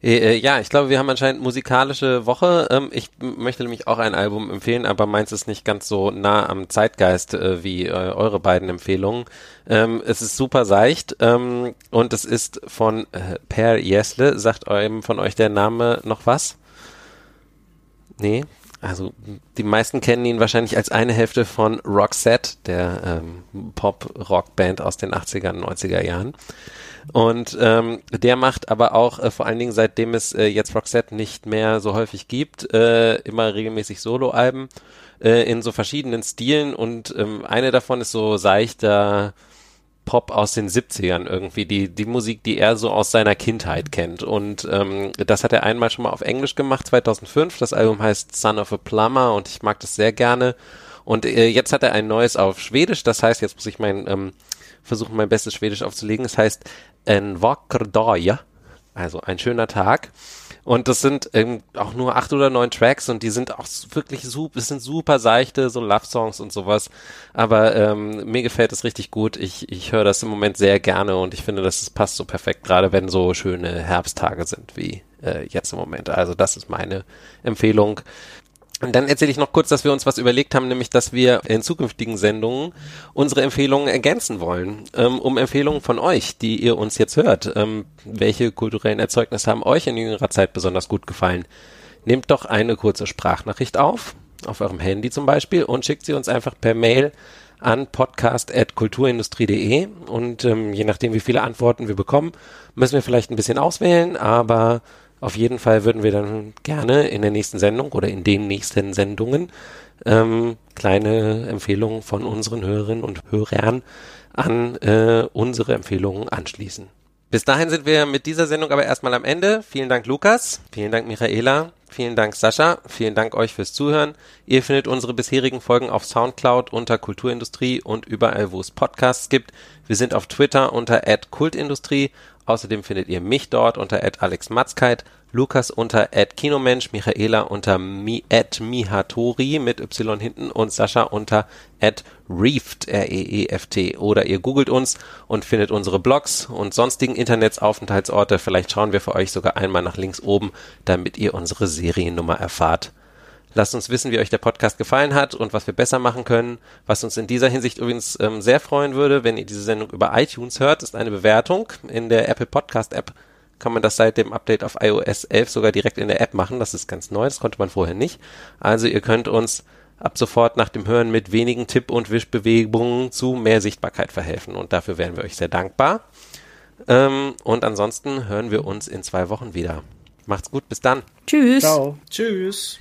Äh, äh, ja, ich glaube, wir haben anscheinend musikalische Woche. Ähm, ich möchte nämlich auch ein Album empfehlen, aber meins ist nicht ganz so nah am Zeitgeist äh, wie eure beiden Empfehlungen. Ähm, es ist super seicht ähm, und es ist von Per Jesle. Sagt eurem von euch der Name noch was? Nee, also die meisten kennen ihn wahrscheinlich als eine Hälfte von Roxette, der Pop-Rock-Band aus den 80er und 90er Jahren. Und ähm, der macht aber auch äh, vor allen Dingen, seitdem es äh, jetzt Roxette nicht mehr so häufig gibt, äh, immer regelmäßig Soloalben äh, in so verschiedenen Stilen und ähm, eine davon ist so seichter Pop aus den 70ern irgendwie, die, die Musik, die er so aus seiner Kindheit kennt. Und ähm, das hat er einmal schon mal auf Englisch gemacht, 2005. Das Album heißt Son of a Plumber und ich mag das sehr gerne. Und äh, jetzt hat er ein neues auf Schwedisch, das heißt, jetzt muss ich mein ähm, versuchen, mein bestes Schwedisch aufzulegen. Es heißt en vacker also ein schöner Tag. Und das sind ähm, auch nur acht oder neun Tracks und die sind auch wirklich super, es sind super seichte, so Love-Songs und sowas. Aber ähm, mir gefällt es richtig gut. Ich, ich höre das im Moment sehr gerne und ich finde, dass es passt so perfekt, gerade wenn so schöne Herbsttage sind wie äh, jetzt im Moment. Also das ist meine Empfehlung. Und dann erzähle ich noch kurz, dass wir uns was überlegt haben, nämlich, dass wir in zukünftigen Sendungen unsere Empfehlungen ergänzen wollen, ähm, um Empfehlungen von euch, die ihr uns jetzt hört. Ähm, welche kulturellen Erzeugnisse haben euch in jüngerer Zeit besonders gut gefallen? Nehmt doch eine kurze Sprachnachricht auf, auf eurem Handy zum Beispiel, und schickt sie uns einfach per Mail an podcast.kulturindustrie.de und ähm, je nachdem, wie viele Antworten wir bekommen, müssen wir vielleicht ein bisschen auswählen, aber auf jeden Fall würden wir dann gerne in der nächsten Sendung oder in den nächsten Sendungen ähm, kleine Empfehlungen von unseren Hörerinnen und Hörern an äh, unsere Empfehlungen anschließen. Bis dahin sind wir mit dieser Sendung aber erstmal am Ende. Vielen Dank Lukas, vielen Dank Michaela, vielen Dank Sascha, vielen Dank euch fürs Zuhören. Ihr findet unsere bisherigen Folgen auf Soundcloud unter Kulturindustrie und überall, wo es Podcasts gibt. Wir sind auf Twitter unter @kultindustrie Außerdem findet ihr mich dort unter @alexmatzkeit, Lukas unter @kinomensch, Michaela unter mi @mihatori mit y hinten und Sascha unter @reeft r e e f t oder ihr googelt uns und findet unsere Blogs und sonstigen Internetsaufenthaltsorte. Vielleicht schauen wir für euch sogar einmal nach links oben, damit ihr unsere Seriennummer erfahrt. Lasst uns wissen, wie euch der Podcast gefallen hat und was wir besser machen können. Was uns in dieser Hinsicht übrigens ähm, sehr freuen würde, wenn ihr diese Sendung über iTunes hört, ist eine Bewertung. In der Apple Podcast App kann man das seit dem Update auf iOS 11 sogar direkt in der App machen. Das ist ganz neu, das konnte man vorher nicht. Also ihr könnt uns ab sofort nach dem Hören mit wenigen Tipp- und Wischbewegungen zu mehr Sichtbarkeit verhelfen und dafür wären wir euch sehr dankbar. Ähm, und ansonsten hören wir uns in zwei Wochen wieder. Macht's gut, bis dann. Tschüss. Ciao. Tschüss.